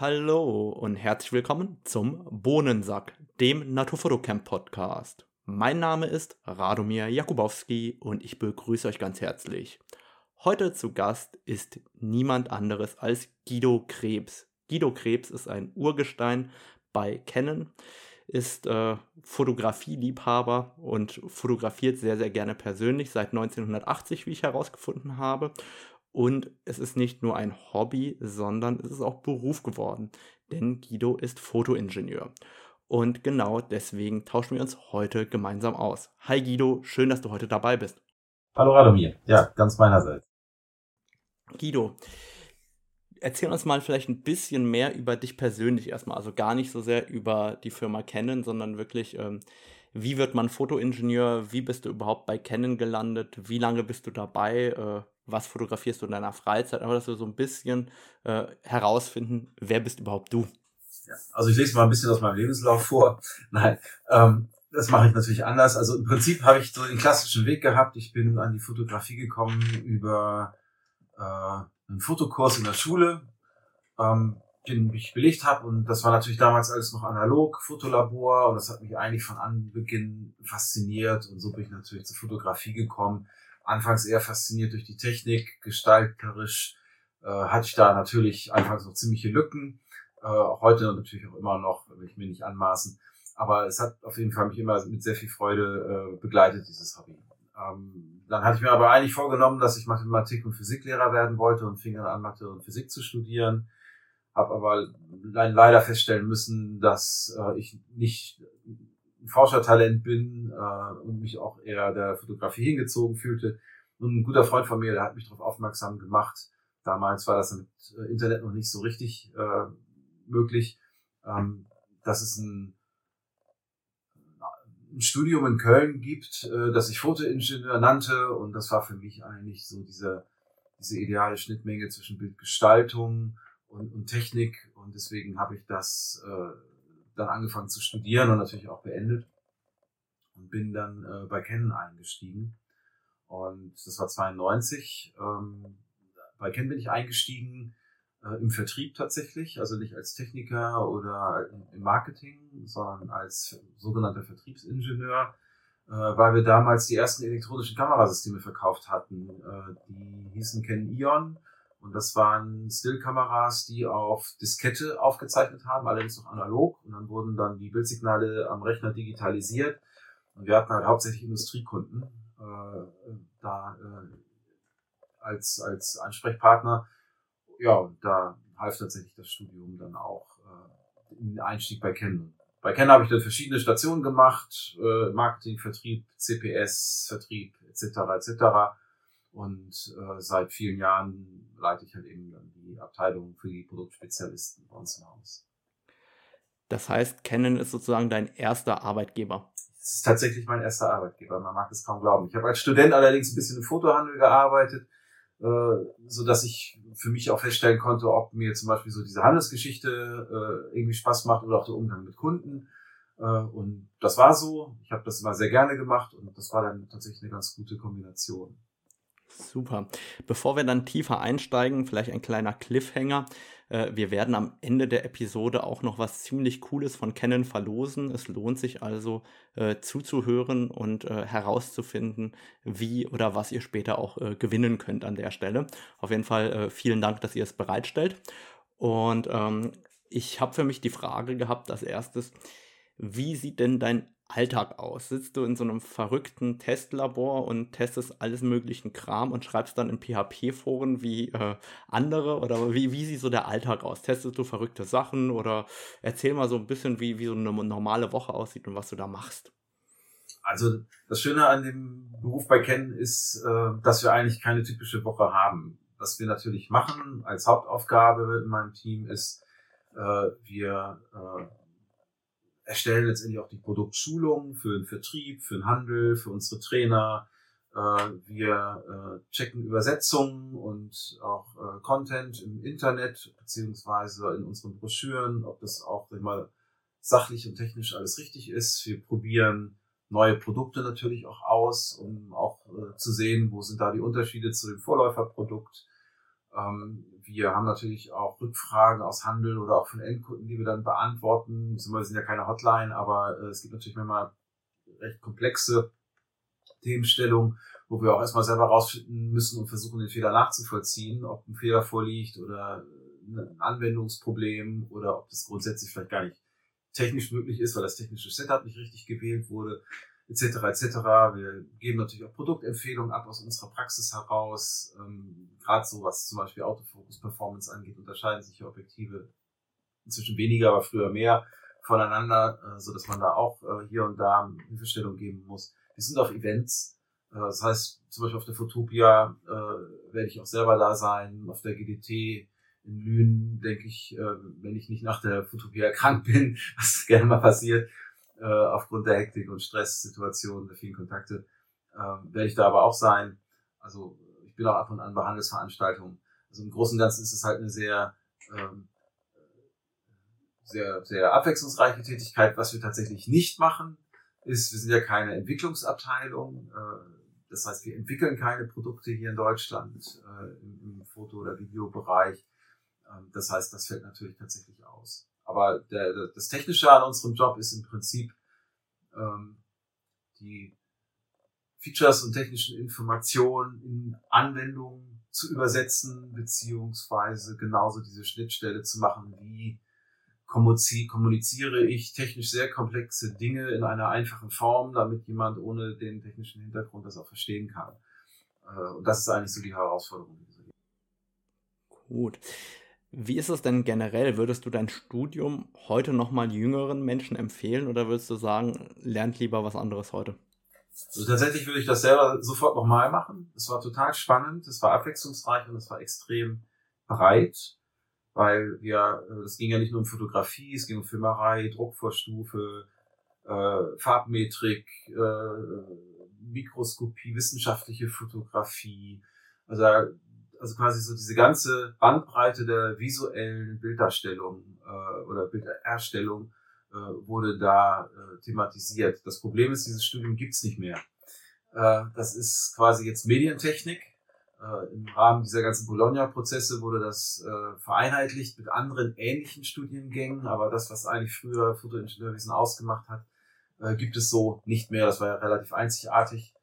Hallo und herzlich willkommen zum Bohnensack, dem Naturfotocamp Podcast. Mein Name ist Radomir Jakubowski und ich begrüße euch ganz herzlich. Heute zu Gast ist niemand anderes als Guido Krebs. Guido Krebs ist ein Urgestein bei Canon, ist äh, Fotografieliebhaber und fotografiert sehr, sehr gerne persönlich seit 1980, wie ich herausgefunden habe. Und es ist nicht nur ein Hobby, sondern es ist auch Beruf geworden. Denn Guido ist Fotoingenieur. Und genau deswegen tauschen wir uns heute gemeinsam aus. Hi Guido, schön, dass du heute dabei bist. Hallo Radomir, ja, ganz meinerseits. Guido, erzähl uns mal vielleicht ein bisschen mehr über dich persönlich erstmal. Also gar nicht so sehr über die Firma Canon, sondern wirklich, ähm, wie wird man Fotoingenieur? Wie bist du überhaupt bei Canon gelandet? Wie lange bist du dabei? Äh, was fotografierst du in deiner Freizeit? Aber dass wir so ein bisschen äh, herausfinden, wer bist überhaupt du? Ja, also ich lese mal ein bisschen aus meinem Lebenslauf vor. Nein, ähm, das mache ich natürlich anders. Also im Prinzip habe ich so den klassischen Weg gehabt. Ich bin an die Fotografie gekommen über äh, einen Fotokurs in der Schule, ähm, den ich belegt habe. Und das war natürlich damals alles noch analog, Fotolabor. Und das hat mich eigentlich von Anbeginn fasziniert. Und so bin ich natürlich zur Fotografie gekommen. Anfangs eher fasziniert durch die Technik, gestalterisch äh, hatte ich da natürlich anfangs noch ziemliche Lücken äh, heute natürlich auch immer noch, will ich mir nicht anmaßen. Aber es hat auf jeden Fall mich immer mit sehr viel Freude äh, begleitet, dieses Hobby. Ähm, dann hatte ich mir aber eigentlich vorgenommen, dass ich Mathematik- und Physiklehrer werden wollte und fing dann an, Mathe und Physik zu studieren. Habe aber leider feststellen müssen, dass äh, ich nicht ein Forschertalent bin äh, und mich auch eher der Fotografie hingezogen fühlte. Und ein guter Freund von mir, der hat mich darauf aufmerksam gemacht. Damals war das mit äh, Internet noch nicht so richtig äh, möglich, ähm, dass es ein, ein Studium in Köln gibt, äh, das sich Fotoingenieur nannte und das war für mich eigentlich so diese, diese ideale Schnittmenge zwischen Bildgestaltung und, und Technik und deswegen habe ich das äh, dann angefangen zu studieren und natürlich auch beendet und bin dann äh, bei Canon eingestiegen und das war 92. Ähm, bei Canon bin ich eingestiegen äh, im Vertrieb tatsächlich, also nicht als Techniker oder im Marketing, sondern als sogenannter Vertriebsingenieur, äh, weil wir damals die ersten elektronischen Kamerasysteme verkauft hatten. Äh, die hießen Canon Ion und das waren Stillkameras, die auf Diskette aufgezeichnet haben, allerdings noch analog und dann wurden dann die Bildsignale am Rechner digitalisiert und wir hatten halt hauptsächlich Industriekunden äh, da äh, als, als Ansprechpartner ja, und da half tatsächlich das Studium dann auch äh, den Einstieg bei Canon. Bei Canon habe ich dann verschiedene Stationen gemacht, äh, Marketing, Vertrieb, CPS, Vertrieb etc. etc. Und äh, seit vielen Jahren leite ich halt eben dann die Abteilung für die Produktspezialisten bei uns im Haus. Das heißt, Canon ist sozusagen dein erster Arbeitgeber. Es ist tatsächlich mein erster Arbeitgeber, man mag es kaum glauben. Ich habe als Student allerdings ein bisschen im Fotohandel gearbeitet, äh, so dass ich für mich auch feststellen konnte, ob mir zum Beispiel so diese Handelsgeschichte äh, irgendwie Spaß macht oder auch der Umgang mit Kunden. Äh, und das war so. Ich habe das immer sehr gerne gemacht und das war dann tatsächlich eine ganz gute Kombination. Super. Bevor wir dann tiefer einsteigen, vielleicht ein kleiner Cliffhanger. Äh, wir werden am Ende der Episode auch noch was ziemlich Cooles von Canon verlosen. Es lohnt sich also äh, zuzuhören und äh, herauszufinden, wie oder was ihr später auch gewinnen könnt an der Stelle. Auf jeden Fall vielen Dank, dass ihr es bereitstellt. Und ähm, ich habe für mich die Frage gehabt als erstes, wie sieht denn dein Alltag aus? Sitzt du in so einem verrückten Testlabor und testest alles möglichen Kram und schreibst dann in PHP-Foren wie äh, andere? Oder wie, wie sieht so der Alltag aus? Testest du verrückte Sachen oder erzähl mal so ein bisschen, wie, wie so eine normale Woche aussieht und was du da machst? Also das Schöne an dem Beruf bei Ken ist, äh, dass wir eigentlich keine typische Woche haben. Was wir natürlich machen als Hauptaufgabe in meinem Team ist, äh, wir äh, erstellen letztendlich auch die Produktschulung für den Vertrieb, für den Handel, für unsere Trainer. Äh, wir äh, checken Übersetzungen und auch äh, Content im Internet beziehungsweise in unseren Broschüren, ob das auch sag mal, sachlich und technisch alles richtig ist. Wir probieren neue Produkte natürlich auch aus, um auch zu sehen, wo sind da die Unterschiede zu dem Vorläuferprodukt. Ähm, wir haben natürlich auch Rückfragen aus Handel oder auch von Endkunden, die wir dann beantworten. Wir sind ja keine Hotline, aber äh, es gibt natürlich manchmal recht komplexe Themenstellungen, wo wir auch erstmal selber rausfinden müssen und versuchen, den Fehler nachzuvollziehen, ob ein Fehler vorliegt oder ein Anwendungsproblem oder ob das grundsätzlich vielleicht gar nicht technisch möglich ist, weil das technische Setup nicht richtig gewählt wurde, etc. etc. Wir geben natürlich auch Produktempfehlungen ab aus unserer Praxis heraus. Ähm, Gerade so, was zum Beispiel Autofokus Performance angeht, unterscheiden sich Objektive inzwischen weniger, aber früher mehr voneinander, äh, so dass man da auch äh, hier und da Hilfestellung geben muss. Wir sind auf Events, äh, das heißt zum Beispiel auf der Fotopia äh, werde ich auch selber da sein, auf der GDT in Lünen, denke ich, äh, wenn ich nicht nach der Fotopia erkrankt bin, was gerne mal passiert, äh, aufgrund der Hektik und Stresssituationen, der vielen Kontakte, äh, werde ich da aber auch sein. Also ich bin auch ab und an bei Handelsveranstaltungen. Also im Großen und Ganzen ist es halt eine sehr, ähm, sehr, sehr abwechslungsreiche Tätigkeit. Was wir tatsächlich nicht machen, ist, wir sind ja keine Entwicklungsabteilung. Äh, das heißt, wir entwickeln keine Produkte hier in Deutschland äh, im, im Foto- oder Videobereich. Ähm, das heißt, das fällt natürlich tatsächlich aus. Aber der, das Technische an unserem Job ist im Prinzip ähm, die Features und technischen Informationen in Anwendungen zu übersetzen, beziehungsweise genauso diese Schnittstelle zu machen, wie kommuniziere ich technisch sehr komplexe Dinge in einer einfachen Form, damit jemand ohne den technischen Hintergrund das auch verstehen kann. Äh, und das ist eigentlich so die Herausforderung. Gut. Wie ist es denn generell? Würdest du dein Studium heute nochmal jüngeren Menschen empfehlen oder würdest du sagen, lernt lieber was anderes heute? Also tatsächlich würde ich das selber sofort nochmal machen. Es war total spannend, es war abwechslungsreich und es war extrem breit, weil wir, äh, es ging ja nicht nur um Fotografie, es ging um Filmerei, Druckvorstufe, äh, Farbmetrik, äh, Mikroskopie, wissenschaftliche Fotografie. Also also quasi so diese ganze Bandbreite der visuellen Bilderstellung äh, oder Bildererstellung äh, wurde da äh, thematisiert. Das Problem ist, dieses Studium gibt's nicht mehr. Äh, das ist quasi jetzt Medientechnik. Äh, Im Rahmen dieser ganzen Bologna-Prozesse wurde das äh, vereinheitlicht mit anderen ähnlichen Studiengängen, aber das, was eigentlich früher Fotoingenieurwesen ausgemacht hat, äh, gibt es so nicht mehr. Das war ja relativ einzigartig.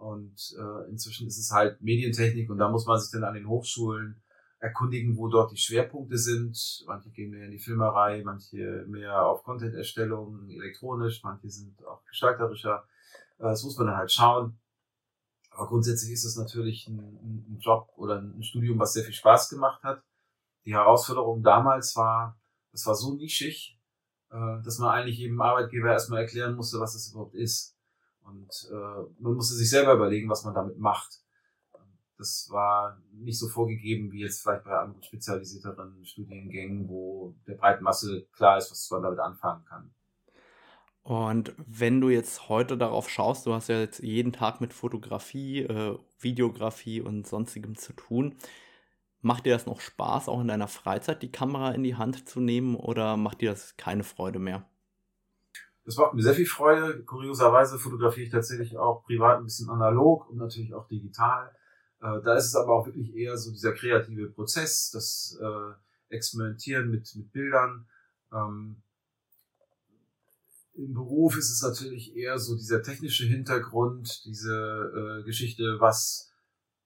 Und äh, inzwischen ist es halt Medientechnik und da muss man sich dann an den Hochschulen erkundigen, wo dort die Schwerpunkte sind. Manche gehen mehr in die Filmerei, manche mehr auf Content-Erstellung, elektronisch, manche sind auch gestalterischer. Äh, das muss man dann halt schauen. Aber grundsätzlich ist es natürlich ein, ein Job oder ein Studium, was sehr viel Spaß gemacht hat. Die Herausforderung damals war, es war so nischig, äh, dass man eigentlich jedem Arbeitgeber erstmal erklären musste, was es überhaupt ist. Und äh, man musste sich selber überlegen, was man damit macht. Das war nicht so vorgegeben wie jetzt vielleicht bei anderen spezialisierteren Studiengängen, wo der breiten Masse klar ist, was man damit anfangen kann. Und wenn du jetzt heute darauf schaust, du hast ja jetzt jeden Tag mit Fotografie, äh, Videografie und sonstigem zu tun. Macht dir das noch Spaß, auch in deiner Freizeit die Kamera in die Hand zu nehmen oder macht dir das keine Freude mehr? Das macht mir sehr viel Freude. Kurioserweise fotografiere ich tatsächlich auch privat ein bisschen analog und natürlich auch digital. Äh, da ist es aber auch wirklich eher so dieser kreative Prozess, das äh, Experimentieren mit, mit Bildern. Ähm, Im Beruf ist es natürlich eher so dieser technische Hintergrund, diese äh, Geschichte, was,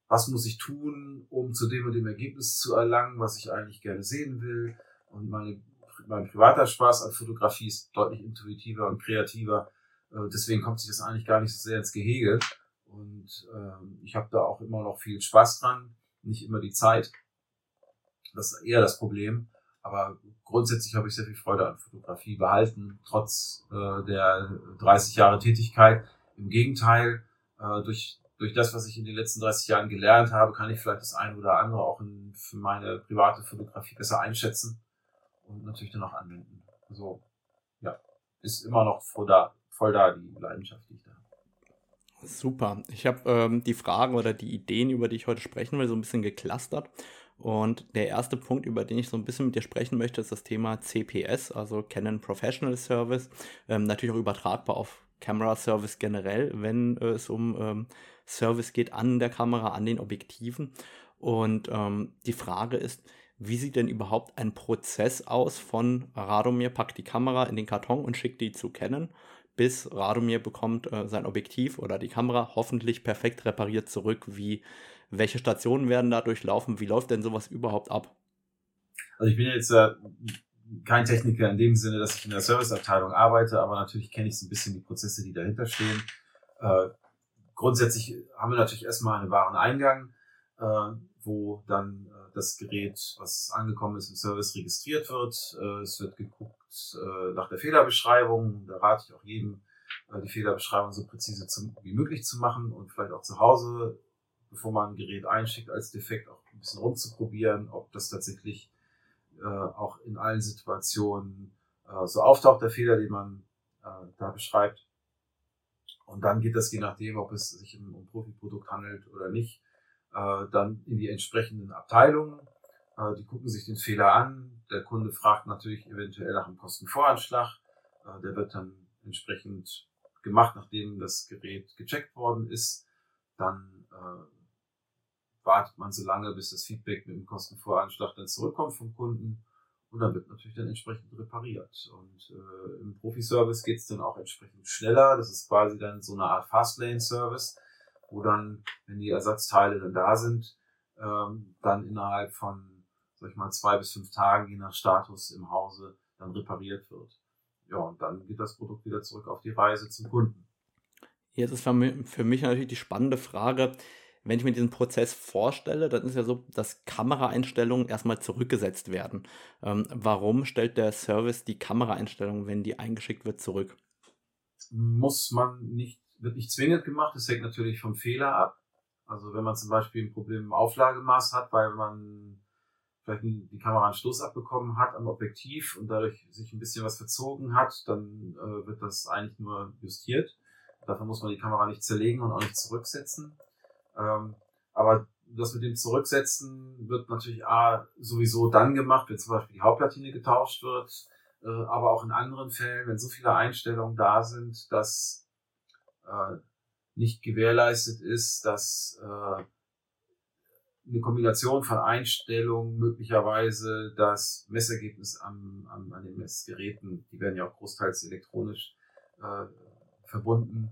was muss ich tun, um zu dem und dem Ergebnis zu erlangen, was ich eigentlich gerne sehen will. Und meine mein privater Spaß an Fotografie ist deutlich intuitiver und kreativer. Äh, deswegen kommt sich das eigentlich gar nicht so sehr ins Gehege. Und ähm, ich habe da auch immer noch viel Spaß dran, nicht immer die Zeit. Das ist eher das Problem. Aber grundsätzlich habe ich sehr viel Freude an Fotografie behalten, trotz äh, der 30 Jahre Tätigkeit. Im Gegenteil, äh, durch, durch das, was ich in den letzten 30 Jahren gelernt habe, kann ich vielleicht das eine oder andere auch in, für meine private Fotografie besser einschätzen und natürlich dann auch anwenden. Also ja, ist immer noch voll da, voll da die Leidenschaft, die ich da habe. Super. Ich habe ähm, die Fragen oder die Ideen, über die ich heute sprechen will, so ein bisschen geclustert. Und der erste Punkt, über den ich so ein bisschen mit dir sprechen möchte, ist das Thema CPS, also Canon Professional Service. Ähm, natürlich auch übertragbar auf Camera Service generell, wenn äh, es um ähm, Service geht an der Kamera, an den Objektiven. Und ähm, die Frage ist, wie sieht denn überhaupt ein Prozess aus von Radomir packt die Kamera in den Karton und schickt die zu Canon, bis Radomir bekommt äh, sein Objektiv oder die Kamera hoffentlich perfekt repariert zurück? Wie, welche Stationen werden da durchlaufen? Wie läuft denn sowas überhaupt ab? Also ich bin jetzt äh, kein Techniker in dem Sinne, dass ich in der Serviceabteilung arbeite, aber natürlich kenne ich so ein bisschen die Prozesse, die dahinter stehen. Äh, grundsätzlich haben wir natürlich erstmal einen Wareneingang, äh, wo dann äh, das Gerät, was angekommen ist im Service, registriert wird. Äh, es wird geguckt äh, nach der Fehlerbeschreibung. Da rate ich auch jedem, äh, die Fehlerbeschreibung so präzise wie möglich zu machen und vielleicht auch zu Hause, bevor man ein Gerät einschickt, als defekt auch ein bisschen rumzuprobieren, ob das tatsächlich auch in allen Situationen so auftaucht, der Fehler, den man da beschreibt. Und dann geht das je nachdem, ob es sich um ein Profiprodukt handelt oder nicht, äh, dann in die entsprechenden Abteilungen. Äh, die gucken sich den Fehler an. Der Kunde fragt natürlich eventuell nach einem Kostenvoranschlag. Äh, der wird dann entsprechend gemacht, nachdem das Gerät gecheckt worden ist. Dann äh, wartet man so lange, bis das Feedback mit dem Kostenvoranschlag dann zurückkommt vom Kunden. Und dann wird natürlich dann entsprechend repariert. Und äh, im Profi-Service geht es dann auch entsprechend schneller. Das ist quasi dann so eine Art Fastlane-Service, wo dann, wenn die Ersatzteile dann da sind, ähm, dann innerhalb von, sag ich mal, zwei bis fünf Tagen, je nach Status im Hause, dann repariert wird. Ja, und dann geht das Produkt wieder zurück auf die Reise zum Kunden. Jetzt ist für mich natürlich die spannende Frage, wenn ich mir diesen Prozess vorstelle, dann ist ja so, dass Kameraeinstellungen erstmal zurückgesetzt werden. Ähm, warum stellt der Service die Kameraeinstellungen, wenn die eingeschickt wird, zurück? Muss man nicht, wird nicht zwingend gemacht. Das hängt natürlich vom Fehler ab. Also wenn man zum Beispiel ein Problem im Auflagemaß hat, weil man vielleicht die Kamera einen Stoß abbekommen hat am Objektiv und dadurch sich ein bisschen was verzogen hat, dann äh, wird das eigentlich nur justiert. Dafür muss man die Kamera nicht zerlegen und auch nicht zurücksetzen. Ähm, aber das mit dem Zurücksetzen wird natürlich A, sowieso dann gemacht, wenn zum Beispiel die Hauptplatine getauscht wird, äh, aber auch in anderen Fällen, wenn so viele Einstellungen da sind, dass äh, nicht gewährleistet ist, dass äh, eine Kombination von Einstellungen möglicherweise das Messergebnis an, an, an den Messgeräten, die werden ja auch großteils elektronisch äh, verbunden,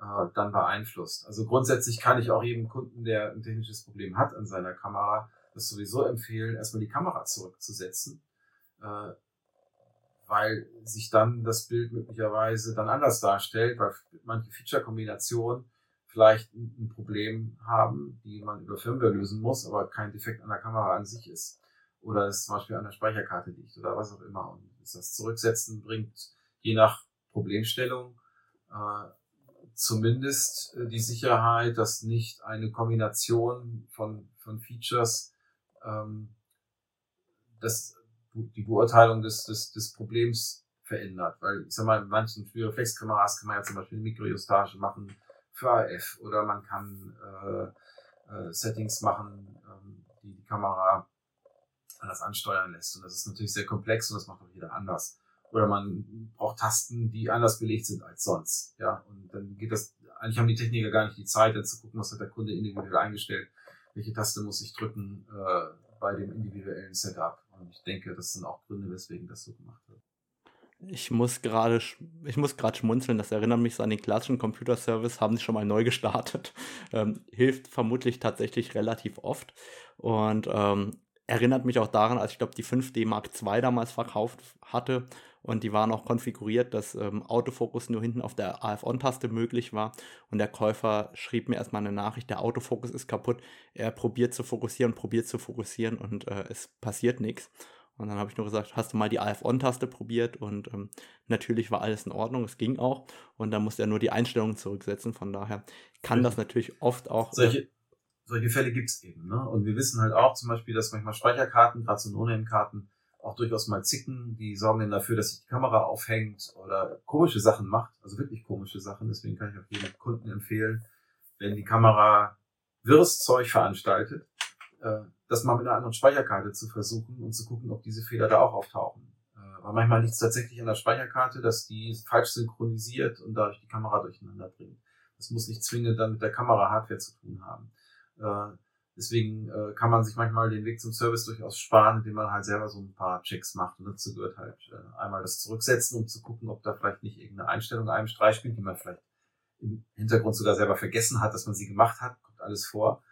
äh, dann beeinflusst. Also grundsätzlich kann ich auch jedem Kunden, der ein technisches Problem hat an seiner Kamera, das sowieso empfehlen, erstmal die Kamera zurückzusetzen, äh, weil sich dann das Bild möglicherweise dann anders darstellt, weil manche Feature-Kombinationen vielleicht ein Problem haben, die man über Firmware lösen muss, aber kein Defekt an der Kamera an sich ist. Oder es zum Beispiel an der Speicherkarte liegt oder was auch immer. Und das Zurücksetzen bringt je nach Problemstellung äh, zumindest äh, die Sicherheit, dass nicht eine Kombination von, von Features ähm, das, die Beurteilung des, des, des Problems verändert. Weil ich sag mal, in manchen Reflexkameras kann man ja zum Beispiel eine Mikrojustage machen für AF oder man kann äh, äh, Settings machen, ähm, die die Kamera anders ansteuern lässt. Und das ist natürlich sehr komplex und das macht auch jeder anders oder man braucht Tasten, die anders belegt sind als sonst. Ja, und dann geht das, eigentlich haben die Techniker gar nicht die Zeit, dann zu gucken, was hat der Kunde individuell eingestellt, welche Taste muss ich drücken äh, bei dem individuellen Setup. Und ich denke, das sind auch Gründe, weswegen das so gemacht wird. Ich muss gerade ich muss gerade schmunzeln, das erinnert mich so an den klassischen Computerservice, haben sie schon mal neu gestartet. Ähm, hilft vermutlich tatsächlich relativ oft. Und ähm, erinnert mich auch daran, als ich glaube, die 5D Mark II damals verkauft hatte und die waren auch konfiguriert, dass ähm, Autofokus nur hinten auf der AF-On-Taste möglich war und der Käufer schrieb mir erstmal eine Nachricht, der Autofokus ist kaputt, er probiert zu fokussieren, probiert zu fokussieren und äh, es passiert nichts. Und dann habe ich nur gesagt, hast du mal die AF-On-Taste probiert? Und ähm, natürlich war alles in Ordnung, es ging auch. Und dann musste er nur die Einstellungen zurücksetzen. Von daher kann das natürlich oft auch. Äh, solche, solche Fälle gibt es eben. Ne? Und wir wissen halt auch zum Beispiel, dass manchmal Speicherkarten, gerade so No-Name-Karten, auch durchaus mal zicken. Die sorgen dann dafür, dass sich die Kamera aufhängt oder komische Sachen macht. Also wirklich komische Sachen. Deswegen kann ich auch jedem Kunden empfehlen, wenn die Kamera wirres Zeug veranstaltet, äh, das mal mit einer anderen Speicherkarte zu versuchen und zu gucken, ob diese Fehler da auch auftauchen. Äh, weil manchmal liegt es tatsächlich an der Speicherkarte, dass die falsch synchronisiert und dadurch die Kamera durcheinander bringt. Das muss nicht zwingend dann mit der Kamera-Hardware zu tun haben. Deswegen äh, kann man sich manchmal den Weg zum Service durchaus sparen, indem man halt selber so ein paar Checks macht. Und dazu gehört halt äh, einmal das Zurücksetzen, um zu gucken, ob da vielleicht nicht irgendeine Einstellung einem Streich spielt, die man vielleicht im Hintergrund sogar selber vergessen hat, dass man sie gemacht hat. Kommt alles vor.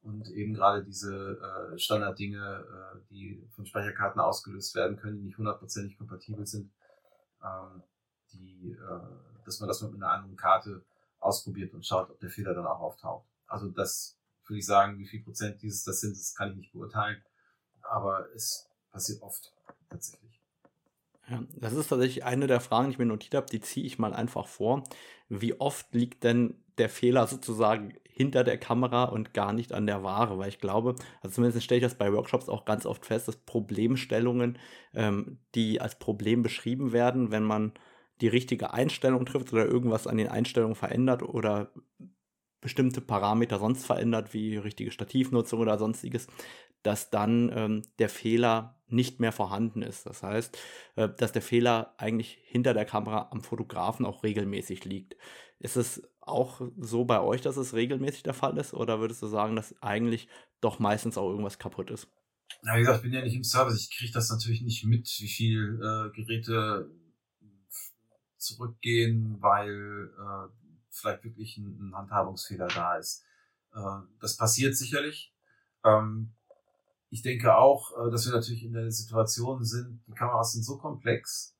Und eben gerade diese äh, Standarddinge, äh, die von Speicherkarten ausgelöst werden können, die nicht hundertprozentig kompatibel sind, ähm, die, äh, dass man das mit einer anderen Karte ausprobiert und schaut, ob der Fehler dann auch auftaucht. Also das würde ich sagen, wie viel Prozent dieses das sind, das kann ich nicht beurteilen. Aber es passiert oft tatsächlich. Ja, das ist tatsächlich eine der Fragen, die ich mir notiert habe, die ziehe ich mal einfach vor. Wie oft liegt denn der Fehler sozusagen hinter der Kamera und gar nicht an der Ware? Weil ich glaube, also zumindest stelle ich das bei Workshops auch ganz oft fest, dass Problemstellungen, ähm, die als Problem beschrieben werden, wenn man die richtige Einstellung trifft oder irgendwas an den Einstellungen verändert oder bestimmte Parameter sonst verändert, wie richtige Stativnutzung oder sonstiges, dass dann ähm, der Fehler nicht mehr vorhanden ist. Das heißt, äh, dass der Fehler eigentlich hinter der Kamera am Fotografen auch regelmäßig liegt. Ist es auch so bei euch, dass es regelmäßig der Fall ist? Oder würdest du sagen, dass eigentlich doch meistens auch irgendwas kaputt ist? Na, wie gesagt, ich bin ja nicht im Service. Ich kriege das natürlich nicht mit, wie viel äh, Geräte zurückgehen, weil äh, vielleicht wirklich ein, ein Handhabungsfehler da ist. Äh, das passiert sicherlich. Ähm, ich denke auch, äh, dass wir natürlich in der Situation sind, die Kameras sind so komplex,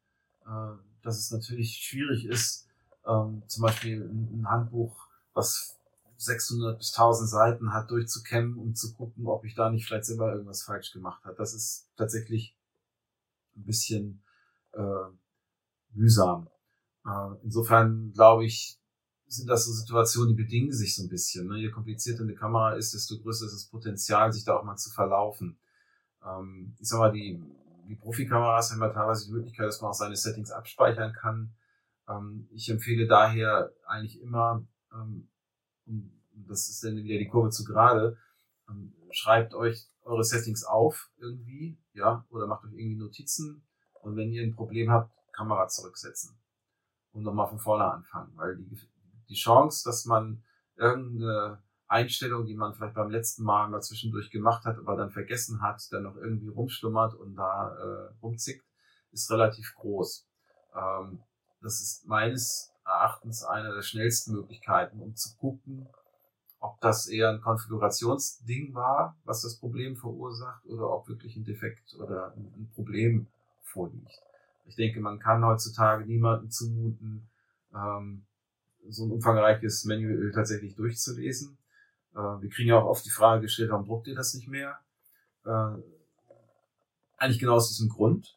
äh, dass es natürlich schwierig ist, ähm, zum Beispiel ein, Handbuch, was 600 bis 1000 Seiten hat, durchzukämmen, um zu gucken, ob ich da nicht vielleicht selber irgendwas falsch gemacht habe. Das ist tatsächlich ein bisschen mühsam. Insofern glaube ich, sind das so Situationen, die bedingen sich so ein bisschen. Ne? Je komplizierter eine Kamera ist, desto größer ist das Potenzial, sich da auch mal zu verlaufen. Ähm, ich sag mal, die, die Profikameras haben ja teilweise die Möglichkeit, dass man auch seine Settings abspeichern kann. Ähm, ich empfehle daher eigentlich immer, ähm, das ist dann wieder die Kurve zu gerade, ähm, schreibt euch eure Settings auf irgendwie, ja, oder macht euch irgendwie Notizen und wenn ihr ein Problem habt, Kamera zurücksetzen und nochmal von vorne anfangen, weil die, die Chance, dass man irgendeine Einstellung, die man vielleicht beim letzten Mal mal zwischendurch gemacht hat, aber dann vergessen hat, dann noch irgendwie rumschlummert und da äh, rumzickt, ist relativ groß. Ähm, das ist meines Erachtens eine der schnellsten Möglichkeiten, um zu gucken, ob das eher ein Konfigurationsding war, was das Problem verursacht, oder ob wirklich ein Defekt oder ein, Problem vorliegt. Ich denke, man kann heutzutage niemanden zumuten, ähm, so ein umfangreiches Manual tatsächlich durchzulesen. Äh, wir kriegen ja auch oft die Frage gestellt, warum druckt ihr das nicht mehr? Äh, eigentlich genau aus diesem Grund,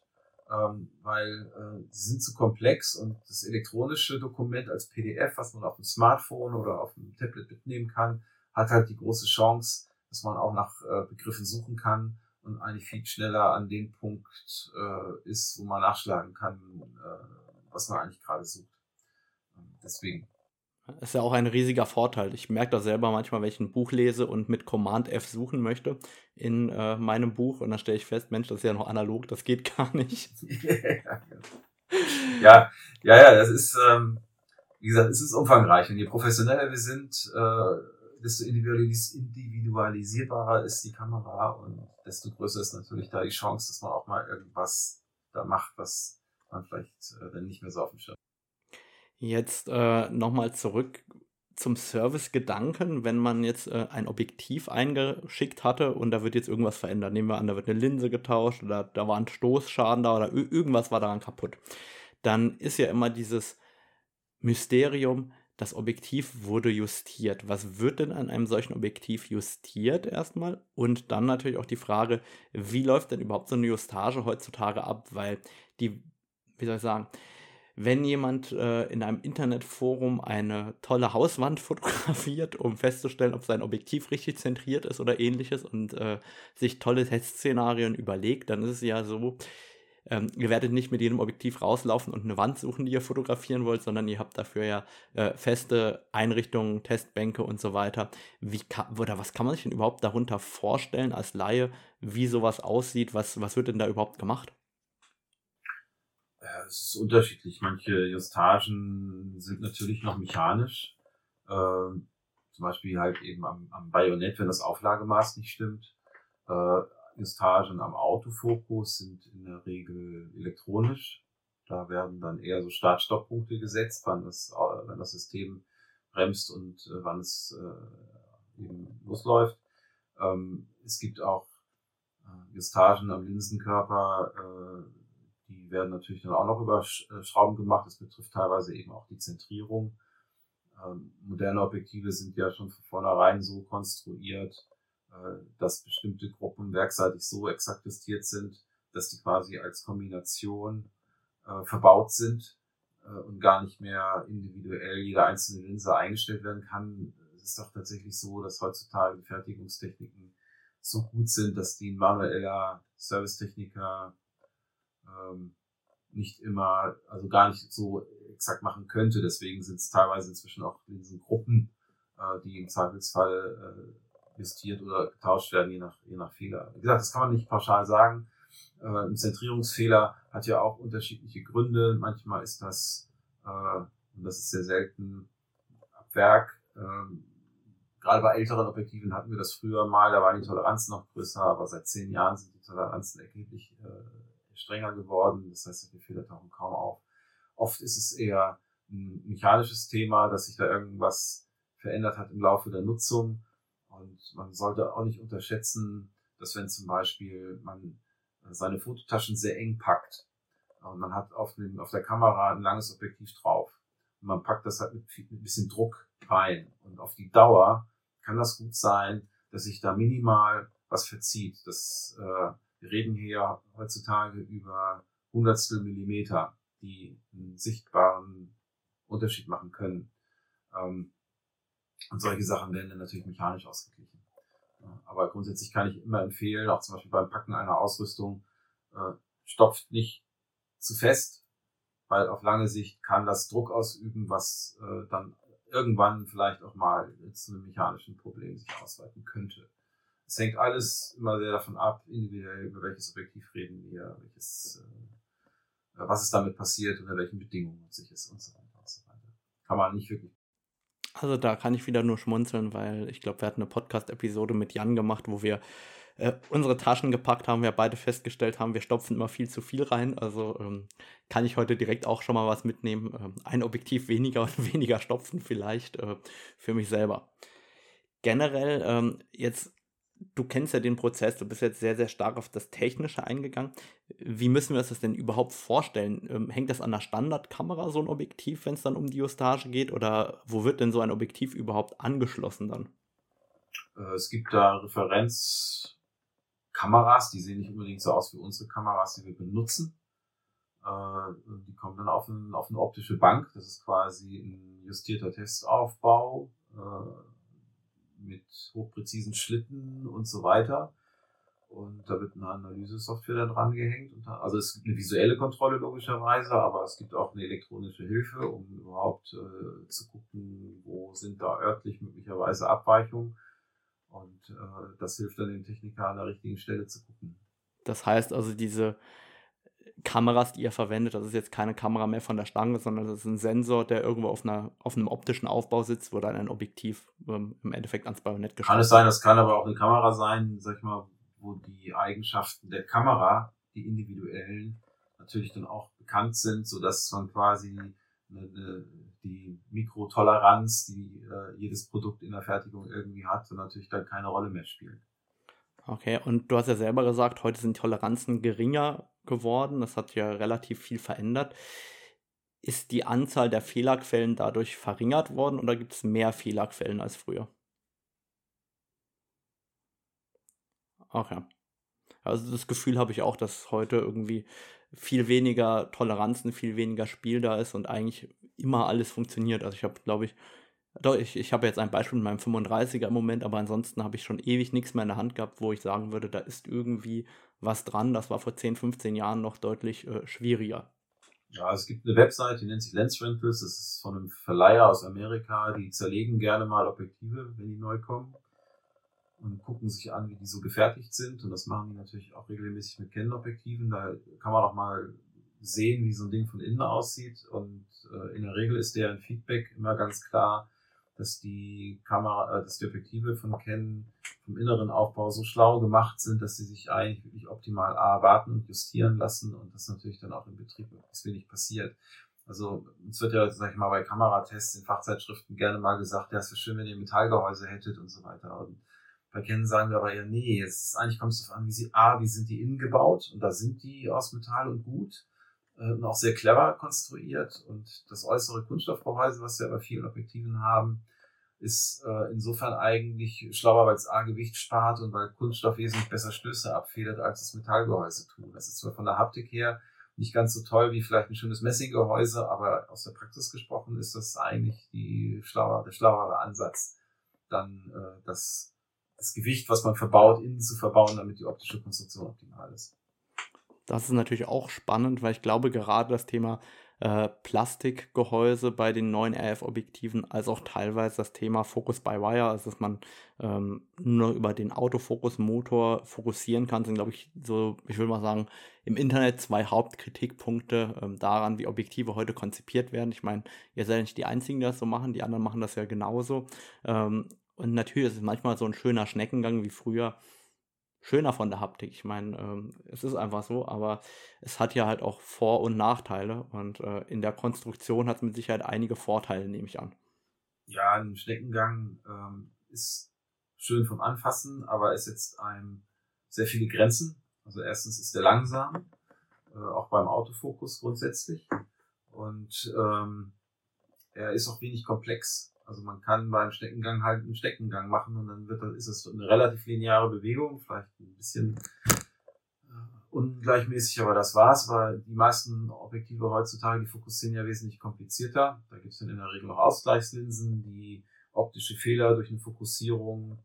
ähm, weil äh, sie sind zu komplex und das elektronische Dokument als PDF, was man auf dem Smartphone oder auf dem Tablet mitnehmen kann, hat halt die große Chance, dass man auch nach äh, Begriffen suchen kann und eigentlich viel schneller an dem Punkt äh, ist, wo man nachschlagen kann, äh, was man eigentlich gerade sucht. Deswegen ist ja auch ein riesiger Vorteil. Ich merke da selber manchmal, wenn ich ein Buch lese und mit Command F suchen möchte in äh, meinem Buch und dann stelle ich fest, Mensch, das ist ja noch analog, das geht gar nicht. ja, ja, ja, das ist, ähm, wie gesagt, es ist umfangreich und je professioneller wir sind, äh, desto individualis individualisierbarer ist die Kamera und desto größer ist natürlich da die Chance, dass man auch mal irgendwas da macht, was man vielleicht äh, dann nicht mehr so auf dem Schirm Jetzt äh, nochmal zurück zum Service-Gedanken, wenn man jetzt äh, ein Objektiv eingeschickt hatte und da wird jetzt irgendwas verändert. Nehmen wir an, da wird eine Linse getauscht oder da war ein Stoßschaden da oder irgendwas war daran kaputt. Dann ist ja immer dieses Mysterium, das Objektiv wurde justiert. Was wird denn an einem solchen Objektiv justiert erstmal? Und dann natürlich auch die Frage, wie läuft denn überhaupt so eine Justage heutzutage ab? Weil die, wie soll ich sagen, wenn jemand äh, in einem Internetforum eine tolle Hauswand fotografiert, um festzustellen, ob sein Objektiv richtig zentriert ist oder ähnliches und äh, sich tolle Testszenarien überlegt, dann ist es ja so, ähm, ihr werdet nicht mit jedem Objektiv rauslaufen und eine Wand suchen, die ihr fotografieren wollt, sondern ihr habt dafür ja äh, feste Einrichtungen, Testbänke und so weiter. Wie oder was kann man sich denn überhaupt darunter vorstellen als Laie, wie sowas aussieht? Was, was wird denn da überhaupt gemacht? Ja, es ist unterschiedlich. Manche Justagen sind natürlich noch mechanisch. Ähm, zum Beispiel halt eben am, am Bajonett, wenn das Auflagemaß nicht stimmt. Äh, Justagen am Autofokus sind in der Regel elektronisch. Da werden dann eher so Start-Stopp-Punkte gesetzt, wann das, äh, wenn das System bremst und äh, wann es äh, eben losläuft. Ähm, es gibt auch äh, Justagen am Linsenkörper, äh, die werden natürlich dann auch noch über äh, Schrauben gemacht. Das betrifft teilweise eben auch die Zentrierung. Ähm, moderne Objektive sind ja schon von vornherein so konstruiert, äh, dass bestimmte Gruppen werkseitig so exakt justiert sind, dass die quasi als Kombination äh, verbaut sind und gar nicht mehr individuell jede einzelne Linse eingestellt werden kann. Es ist doch tatsächlich so, dass heutzutage die Fertigungstechniken so gut sind, dass die manueller Servicetechniker ähm, nicht immer, also gar nicht so exakt machen könnte. Deswegen sind es teilweise inzwischen auch Linsengruppen, äh, die im Zweifelsfall äh, justiert oder getauscht werden, je nach, je nach Fehler. Wie gesagt, das kann man nicht pauschal sagen. Äh, ein Zentrierungsfehler hat ja auch unterschiedliche Gründe. Manchmal ist das, äh, und das ist sehr selten, ab Werk. Ähm, gerade bei älteren Objektiven hatten wir das früher mal, da waren die Toleranzen noch größer, aber seit zehn Jahren sind die Toleranzen erheblich äh, strenger geworden. Das heißt, die Fehler tauchen kaum auf. Oft ist es eher ein mechanisches Thema, dass sich da irgendwas verändert hat im Laufe der Nutzung. Und man sollte auch nicht unterschätzen, dass wenn zum Beispiel man seine Fototaschen sehr eng packt und man hat auf, dem, auf der Kamera ein langes Objektiv drauf und man packt das halt mit, mit ein bisschen Druck rein und auf die Dauer kann das gut sein, dass sich da minimal was verzieht. Das, äh, wir reden hier heutzutage über Hundertstel Millimeter, die einen sichtbaren Unterschied machen können. Ähm, und solche Sachen werden dann natürlich mechanisch ausgeglichen. Aber grundsätzlich kann ich immer empfehlen, auch zum Beispiel beim Packen einer Ausrüstung, äh, stopft nicht zu fest, weil auf lange Sicht kann das Druck ausüben, was äh, dann irgendwann vielleicht auch mal zu einem mechanischen Problem sich ausweiten könnte. Es hängt alles immer sehr davon ab, individuell über welches Objektiv reden wir, welches, äh, was ist damit passiert, unter welchen Bedingungen sich ist und so weiter und so weiter. Kann man nicht wirklich also da kann ich wieder nur schmunzeln, weil ich glaube, wir hatten eine Podcast-Episode mit Jan gemacht, wo wir äh, unsere Taschen gepackt haben, wir beide festgestellt haben, wir stopfen immer viel zu viel rein. Also ähm, kann ich heute direkt auch schon mal was mitnehmen. Ähm, ein Objektiv weniger und weniger stopfen vielleicht äh, für mich selber. Generell ähm, jetzt du kennst ja den Prozess, du bist jetzt sehr, sehr stark auf das Technische eingegangen. Wie müssen wir uns das denn überhaupt vorstellen? Ähm, hängt das an der Standardkamera, so ein Objektiv, wenn es dann um die Justage geht? Oder wo wird denn so ein Objektiv überhaupt angeschlossen dann? Äh, es gibt da Referenzkameras, die sehen nicht unbedingt so aus wie unsere Kameras, die wir benutzen. Äh, die kommen dann auf, ein, auf eine optische Bank. Das ist quasi ein justierter Testaufbau äh, mit hochpräzisen Schlitten und so weiter. Und da wird eine Analyse-Software dann dran gehängt. also es gibt eine visuelle Kontrolle logischerweise, aber es gibt auch eine elektronische Hilfe, um überhaupt äh, zu gucken, wo sind da örtlich möglicherweise Abweichungen. Und äh, das hilft dann den Techniker an der richtigen Stelle zu gucken. Das heißt also, diese Kameras, die ihr verwendet, das ist jetzt keine Kamera mehr von der Stange, sondern das ist ein Sensor, der irgendwo auf, einer, auf einem optischen Aufbau sitzt, wo dann ein Objektiv ähm, im Endeffekt ans Bajonett geschaltet Kann es sein, das kann aber auch eine Kamera sein, sag ich mal, wo die Eigenschaften der Kamera, die individuellen, natürlich dann auch bekannt sind, so dass man quasi eine, eine, die Mikrotoleranz, die äh, jedes Produkt in der Fertigung irgendwie hat, natürlich dann keine Rolle mehr spielt. Okay, und du hast ja selber gesagt, heute sind Toleranzen geringer geworden. Das hat ja relativ viel verändert. Ist die Anzahl der Fehlerquellen dadurch verringert worden oder gibt es mehr Fehlerquellen als früher? Okay. Also das Gefühl habe ich auch, dass heute irgendwie viel weniger Toleranzen, viel weniger Spiel da ist und eigentlich immer alles funktioniert. Also ich habe, glaube ich, doch, ich, ich habe jetzt ein Beispiel mit meinem 35er im Moment, aber ansonsten habe ich schon ewig nichts mehr in der Hand gehabt, wo ich sagen würde, da ist irgendwie was dran. Das war vor 10, 15 Jahren noch deutlich äh, schwieriger. Ja, es gibt eine Website, die nennt sich Lens Rentals. Das ist von einem Verleiher aus Amerika. Die zerlegen gerne mal Objektive, wenn die neu kommen. Und gucken sich an, wie die so gefertigt sind. Und das machen die natürlich auch regelmäßig mit Canon-Objektiven. Da kann man auch mal sehen, wie so ein Ding von innen aussieht. Und äh, in der Regel ist deren Feedback immer ganz klar, dass die Kamera, äh, dass die Objektive von Canon vom inneren Aufbau so schlau gemacht sind, dass sie sich eigentlich wirklich optimal erwarten und justieren lassen und das natürlich dann auch im Betrieb möglichst wenig passiert. Also uns wird ja, sag ich mal, bei Kameratests in Fachzeitschriften gerne mal gesagt, ja, es wäre schön, wenn ihr Metallgehäuse hättet und so weiter. Und bei Canon sagen wir aber ja, nee, es ist, eigentlich kommt es darauf an, wie sie, A, wie sind die innen gebaut und da sind die aus Metall und gut äh, und auch sehr clever konstruiert und das äußere Kunststoffgehäuse, was wir bei vielen Objektiven haben, ist äh, insofern eigentlich schlauer, weil es A Gewicht spart und weil Kunststoff wesentlich besser Stöße abfedert, als das Metallgehäuse tut. Das ist zwar von der Haptik her nicht ganz so toll wie vielleicht ein schönes Messinggehäuse, aber aus der Praxis gesprochen ist das eigentlich die schlauere, der schlauere Ansatz, dann äh, das, das Gewicht, was man verbaut, innen zu verbauen, damit die optische Konstruktion optimal ist. Das ist natürlich auch spannend, weil ich glaube, gerade das Thema äh, Plastikgehäuse bei den neuen RF-Objektiven, als auch teilweise das Thema Focus by Wire, also dass man ähm, nur über den Autofokus-Motor fokussieren kann, sind, glaube ich, so, ich würde mal sagen, im Internet zwei Hauptkritikpunkte ähm, daran, wie Objektive heute konzipiert werden. Ich meine, ihr seid nicht die Einzigen, die das so machen, die anderen machen das ja genauso. Ähm, und natürlich ist es manchmal so ein schöner Schneckengang wie früher schöner von der Haptik. Ich meine, ähm, es ist einfach so, aber es hat ja halt auch Vor- und Nachteile und äh, in der Konstruktion hat es mit Sicherheit einige Vorteile, nehme ich an. Ja, ein Schneckengang ähm, ist schön vom Anfassen, aber es setzt einem sehr viele Grenzen. Also erstens ist er langsam, äh, auch beim Autofokus grundsätzlich. Und ähm, er ist auch wenig komplex. Also man kann beim Steckengang halt einen Steckengang machen und dann wird, ist es eine relativ lineare Bewegung, vielleicht ein bisschen äh, ungleichmäßig, aber das war's, weil die meisten Objektive heutzutage, die fokussieren ja wesentlich komplizierter. Da gibt's dann in der Regel noch Ausgleichslinsen, die optische Fehler durch eine Fokussierung,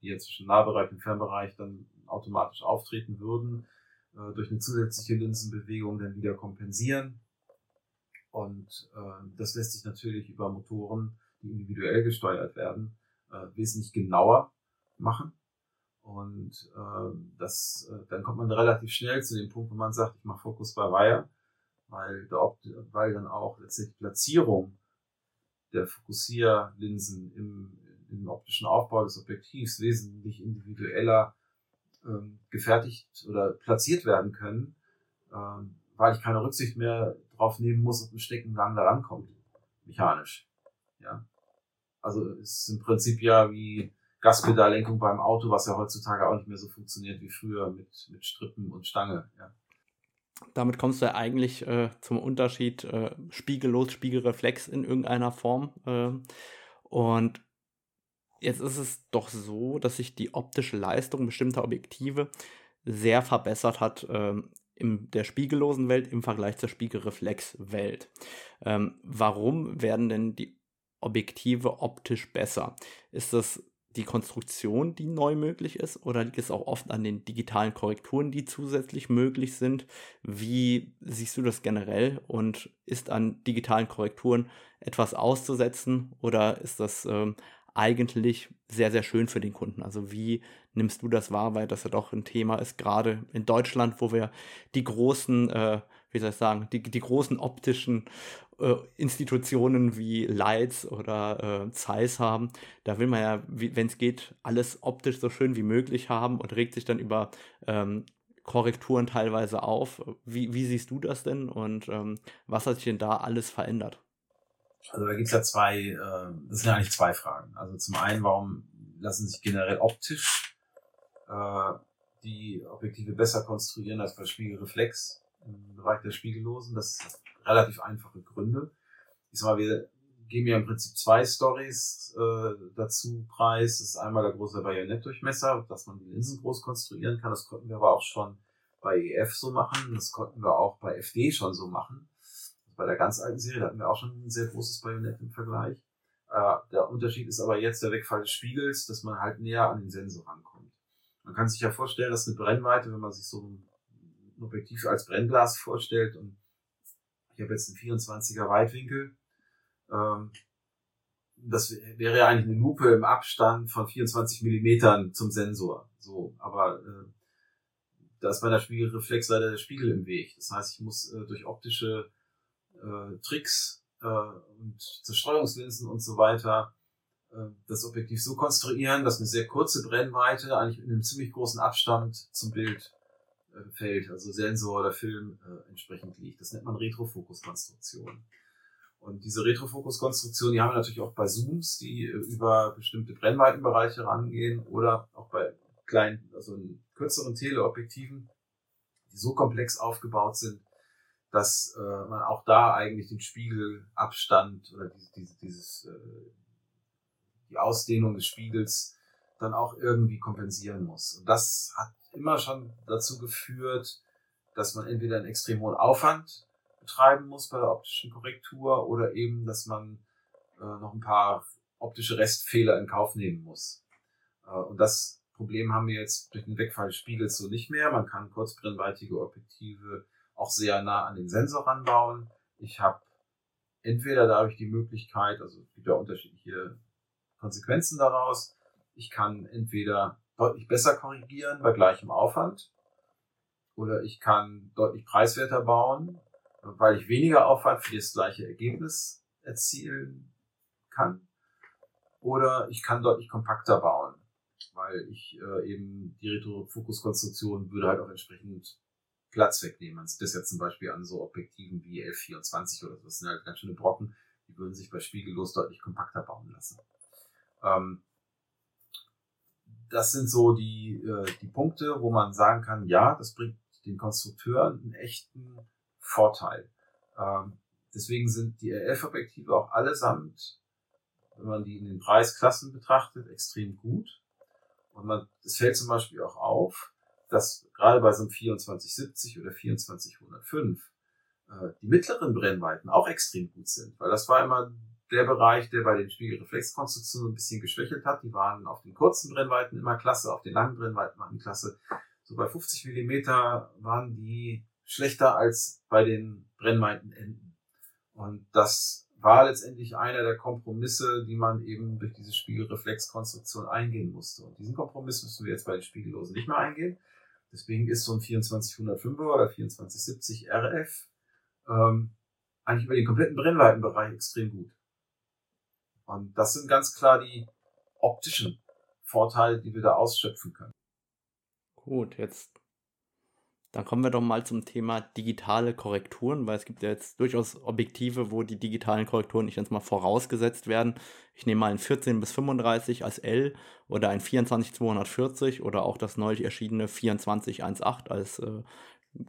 die jetzt zwischen Nahbereich und Fernbereich dann automatisch auftreten würden, äh, durch eine zusätzliche Linsenbewegung dann wieder kompensieren. Und äh, das lässt sich natürlich über Motoren die individuell gesteuert werden, äh, wesentlich genauer machen. Und äh, das, äh, dann kommt man relativ schnell zu dem Punkt, wo man sagt, ich mache Fokus bei Wire, weil, der weil dann auch letztlich Platzierung der Fokussierlinsen im, im optischen Aufbau des Objektivs wesentlich individueller ähm, gefertigt oder platziert werden können, ähm, weil ich keine Rücksicht mehr darauf nehmen muss, ob ein Steckengang da rankommt, mechanisch. Ja. Also ist im Prinzip ja wie Gaspedallenkung beim Auto, was ja heutzutage auch nicht mehr so funktioniert wie früher mit, mit Strippen und Stange. Ja. Damit kommst du ja eigentlich äh, zum Unterschied äh, spiegellos, Spiegelreflex in irgendeiner Form. Äh, und jetzt ist es doch so, dass sich die optische Leistung bestimmter Objektive sehr verbessert hat ähm, in der spiegellosen Welt im Vergleich zur Spiegelreflexwelt. Ähm, warum werden denn die Objektive optisch besser? Ist das die Konstruktion, die neu möglich ist, oder liegt es auch oft an den digitalen Korrekturen, die zusätzlich möglich sind? Wie siehst du das generell und ist an digitalen Korrekturen etwas auszusetzen oder ist das ähm, eigentlich sehr, sehr schön für den Kunden? Also wie nimmst du das wahr, weil das ja doch ein Thema ist, gerade in Deutschland, wo wir die großen, äh, wie soll ich sagen, die, die großen optischen äh, Institutionen wie Lights oder äh, Zeiss haben. Da will man ja, wenn es geht, alles optisch so schön wie möglich haben und regt sich dann über ähm, Korrekturen teilweise auf. Wie, wie siehst du das denn und ähm, was hat sich denn da alles verändert? Also da gibt es ja zwei, äh, das sind eigentlich zwei Fragen. Also zum einen, warum lassen sich generell optisch äh, die Objektive besser konstruieren als bei Spiegelreflex im Bereich der Spiegellosen? Das relativ einfache Gründe. Ich sag mal, wir geben ja im Prinzip zwei Stories äh, dazu preis. Das ist einmal der große Bajonettdurchmesser, dass man die Linsen groß konstruieren kann. Das konnten wir aber auch schon bei EF so machen. Das konnten wir auch bei FD schon so machen. Bei der ganz alten Serie hatten wir auch schon ein sehr großes Bajonett im Vergleich. Äh, der Unterschied ist aber jetzt der Wegfall des Spiegels, dass man halt näher an den Sensor rankommt. Man kann sich ja vorstellen, dass eine Brennweite, wenn man sich so ein Objektiv als Brennglas vorstellt und ich habe jetzt einen 24er Weitwinkel. Ähm, das wäre ja eigentlich eine Lupe im Abstand von 24 Millimetern zum Sensor. So, aber äh, da ist bei der Spiegelreflex leider der Spiegel im Weg. Das heißt, ich muss äh, durch optische äh, Tricks äh, und Zerstreuungslinsen und so weiter äh, das Objektiv so konstruieren, dass eine sehr kurze Brennweite eigentlich in einem ziemlich großen Abstand zum Bild äh, fällt, also Sensor oder Film äh, entsprechend liegt. Das nennt man Retrofokus-Konstruktion. Und diese Retrofokus-Konstruktion, die haben wir natürlich auch bei Zooms, die äh, über bestimmte Brennweitenbereiche rangehen oder auch bei kleinen, also kürzeren Teleobjektiven, die so komplex aufgebaut sind, dass äh, man auch da eigentlich den Spiegelabstand oder diese, diese, dieses, äh, die Ausdehnung des Spiegels dann auch irgendwie kompensieren muss. Und das hat immer schon dazu geführt, dass man entweder einen extrem hohen Aufwand betreiben muss bei der optischen Korrektur oder eben, dass man äh, noch ein paar optische Restfehler in Kauf nehmen muss. Äh, und das Problem haben wir jetzt durch den Wegfall des Spiegels so nicht mehr. Man kann kurzbrennweitige Objektive auch sehr nah an den Sensor ranbauen. Ich habe entweder dadurch die Möglichkeit, also es gibt ja unterschiedliche Konsequenzen daraus. Ich kann entweder deutlich besser korrigieren bei gleichem Aufwand oder ich kann deutlich preiswerter bauen, weil ich weniger Aufwand für das gleiche Ergebnis erzielen kann. Oder ich kann deutlich kompakter bauen, weil ich äh, eben die Retrofokus-Konstruktion würde halt auch entsprechend Platz wegnehmen. Man sieht das ja zum Beispiel an so Objektiven wie L24 oder so. Das sind halt ganz schöne Brocken, die würden sich bei Spiegellos deutlich kompakter bauen lassen. Ähm, das sind so die, äh, die Punkte, wo man sagen kann, ja, das bringt den Konstrukteuren einen echten Vorteil. Ähm, deswegen sind die RF-Objektive auch allesamt, wenn man die in den Preisklassen betrachtet, extrem gut. Und man, es fällt zum Beispiel auch auf, dass gerade bei so einem 2470 oder 2405 äh, die mittleren Brennweiten auch extrem gut sind, weil das war immer der Bereich, der bei den Spiegelreflexkonstruktionen ein bisschen geschwächelt hat. Die waren auf den kurzen Brennweiten immer klasse, auf den langen Brennweiten waren die klasse. So bei 50 Millimeter waren die schlechter als bei den Brennweitenenden. Und das war letztendlich einer der Kompromisse, die man eben durch diese Spiegelreflexkonstruktion eingehen musste. Und diesen Kompromiss müssen wir jetzt bei den Spiegellosen nicht mehr eingehen. Deswegen ist so ein 2405er oder 2470 RF ähm, eigentlich über den kompletten Brennweitenbereich extrem gut. Und das sind ganz klar die optischen Vorteile, die wir da ausschöpfen können. Gut, jetzt dann kommen wir doch mal zum Thema digitale Korrekturen, weil es gibt ja jetzt durchaus Objektive, wo die digitalen Korrekturen, ich nenne es mal, vorausgesetzt werden. Ich nehme mal ein 14 bis 35 als L oder ein 24 240 oder auch das neulich erschienene 24 1.8 als äh,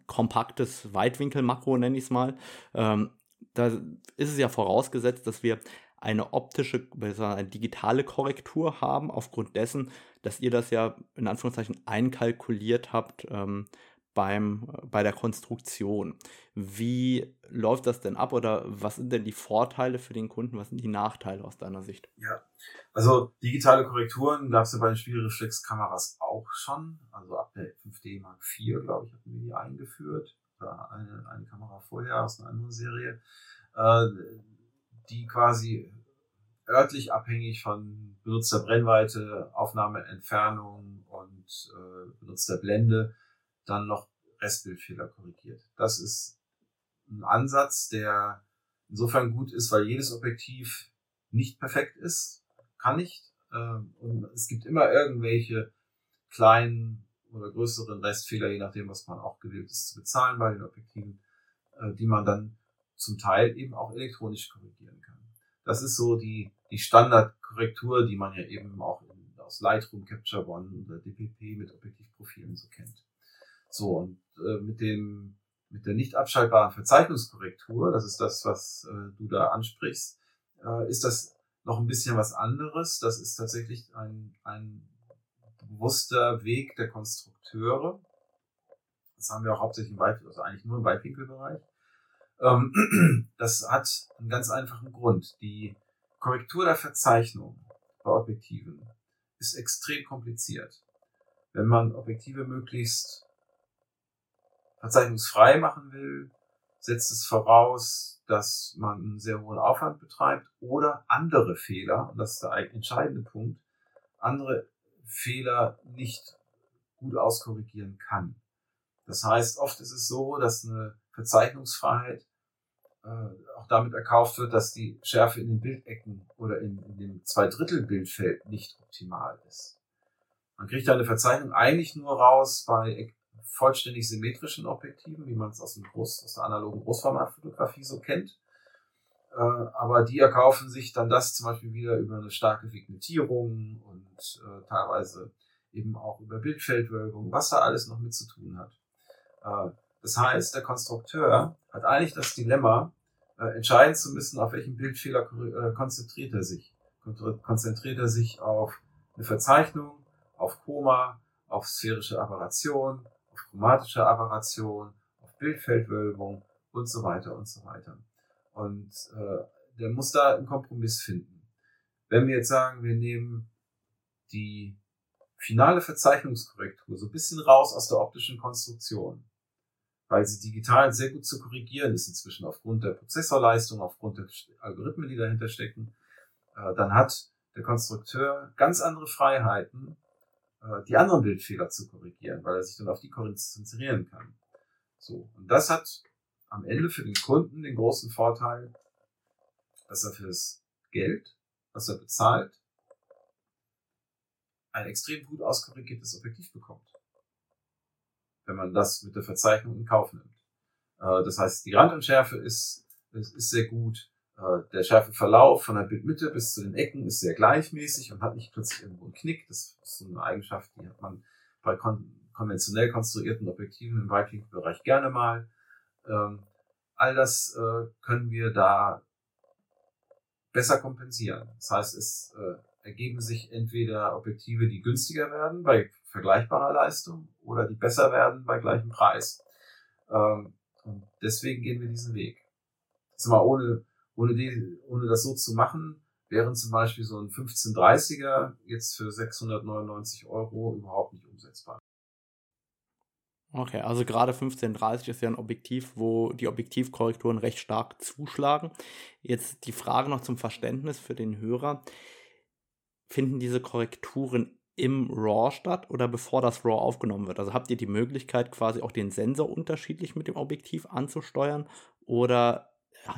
kompaktes Weitwinkel-Makro, nenne ich es mal. Ähm, da ist es ja vorausgesetzt, dass wir eine optische, eine digitale Korrektur haben, aufgrund dessen, dass ihr das ja in Anführungszeichen einkalkuliert habt, ähm, beim, bei der Konstruktion. Wie läuft das denn ab oder was sind denn die Vorteile für den Kunden, was sind die Nachteile aus deiner Sicht? Ja, also digitale Korrekturen gab es ja bei den Spiegelreflexkameras auch schon. Also ab der 5D Mark IV, glaube ich, hatten wir die eingeführt. Oder eine, eine Kamera vorher aus einer anderen Serie, äh, die quasi örtlich abhängig von benutzter Brennweite, Aufnahmeentfernung und äh, benutzter Blende dann noch Restbildfehler korrigiert. Das ist ein Ansatz, der insofern gut ist, weil jedes Objektiv nicht perfekt ist, kann nicht. Ähm, und es gibt immer irgendwelche kleinen oder größeren Restfehler, je nachdem, was man auch gewillt ist zu bezahlen bei den Objektiven, äh, die man dann zum Teil eben auch elektronisch korrigieren kann. Das ist so die, die Standardkorrektur, die man ja eben auch in, aus Lightroom, Capture One oder DPP mit Objektivprofilen so kennt. So, und äh, mit dem mit der nicht abschaltbaren Verzeichnungskorrektur, das ist das, was äh, du da ansprichst, äh, ist das noch ein bisschen was anderes. Das ist tatsächlich ein, ein bewusster Weg der Konstrukteure. Das haben wir auch hauptsächlich im Weit, also eigentlich nur im Weitwinkelbereich. Ähm, das hat einen ganz einfachen Grund. Die Korrektur der Verzeichnung bei Objektiven ist extrem kompliziert. Wenn man Objektive möglichst verzeichnungsfrei machen will, setzt es voraus, dass man einen sehr hohen Aufwand betreibt oder andere Fehler, und das ist der entscheidende Punkt, andere Fehler nicht gut auskorrigieren kann. Das heißt, oft ist es so, dass eine Verzeichnungsfreiheit äh, auch damit erkauft wird, dass die Schärfe in den Bildecken oder in, in dem Zweidrittel-Bildfeld nicht optimal ist. Man kriegt da eine Verzeichnung eigentlich nur raus bei vollständig symmetrischen Objektiven, wie man es aus, dem Groß, aus der analogen Großformatfotografie so kennt. Äh, aber die erkaufen sich dann das zum Beispiel wieder über eine starke Vignettierung und äh, teilweise eben auch über Bildfeldwölbung, was da alles noch mit zu tun hat. Äh, das heißt, der Konstrukteur hat eigentlich das Dilemma, äh, entscheiden zu müssen, auf welchen Bildfehler äh, konzentriert er sich. Konzentriert er sich auf eine Verzeichnung, auf Koma, auf sphärische Aberration, auf chromatische Aberration, auf Bildfeldwölbung und so weiter und so weiter. Und äh, der muss da einen Kompromiss finden. Wenn wir jetzt sagen, wir nehmen die finale Verzeichnungskorrektur so ein bisschen raus aus der optischen Konstruktion, weil sie digital sehr gut zu korrigieren ist inzwischen aufgrund der Prozessorleistung, aufgrund der Algorithmen, die dahinter stecken, äh, dann hat der Konstrukteur ganz andere Freiheiten, äh, die anderen Bildfehler zu korrigieren, weil er sich dann auf die konzentrieren kann. So. Und das hat am Ende für den Kunden den großen Vorteil, dass er fürs Geld, was er bezahlt, ein extrem gut auskorrigiertes Objektiv bekommt. Wenn man das mit der Verzeichnung in Kauf nimmt. Äh, das heißt, die Randunschärfe ist, ist, ist sehr gut. Äh, der Schärfeverlauf von der Bildmitte bis zu den Ecken ist sehr gleichmäßig und hat nicht plötzlich irgendwo einen Knick. Das ist so eine Eigenschaft, die hat man bei kon konventionell konstruierten Objektiven im Weitwinkelbereich gerne mal. Ähm, all das äh, können wir da besser kompensieren. Das heißt, es äh, ergeben sich entweder Objektive, die günstiger werden bei vergleichbarer Leistung oder die besser werden bei gleichem Preis. Ähm, und deswegen gehen wir diesen Weg. Ist mal ohne ohne, die, ohne das so zu machen, wären zum Beispiel so ein 1530er jetzt für 699 Euro überhaupt nicht umsetzbar. Okay, also gerade 1530 ist ja ein Objektiv, wo die Objektivkorrekturen recht stark zuschlagen. Jetzt die Frage noch zum Verständnis für den Hörer. Finden diese Korrekturen im RAW statt oder bevor das RAW aufgenommen wird? Also habt ihr die Möglichkeit, quasi auch den Sensor unterschiedlich mit dem Objektiv anzusteuern oder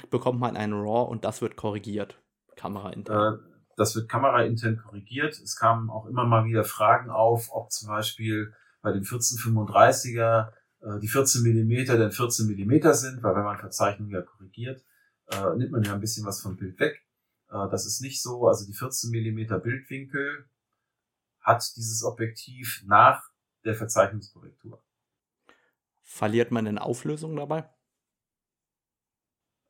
bekommt man einen RAW und das wird korrigiert, kameraintern. Äh, das wird kameraintern korrigiert. Es kamen auch immer mal wieder Fragen auf, ob zum Beispiel bei dem 1435er äh, die 14 Millimeter denn 14 Millimeter sind, weil wenn man Verzeichnungen ja korrigiert, äh, nimmt man ja ein bisschen was vom Bild weg. Das ist nicht so. Also die 14 Millimeter Bildwinkel hat dieses Objektiv nach der Verzeichnungskorrektur. Verliert man in Auflösung dabei?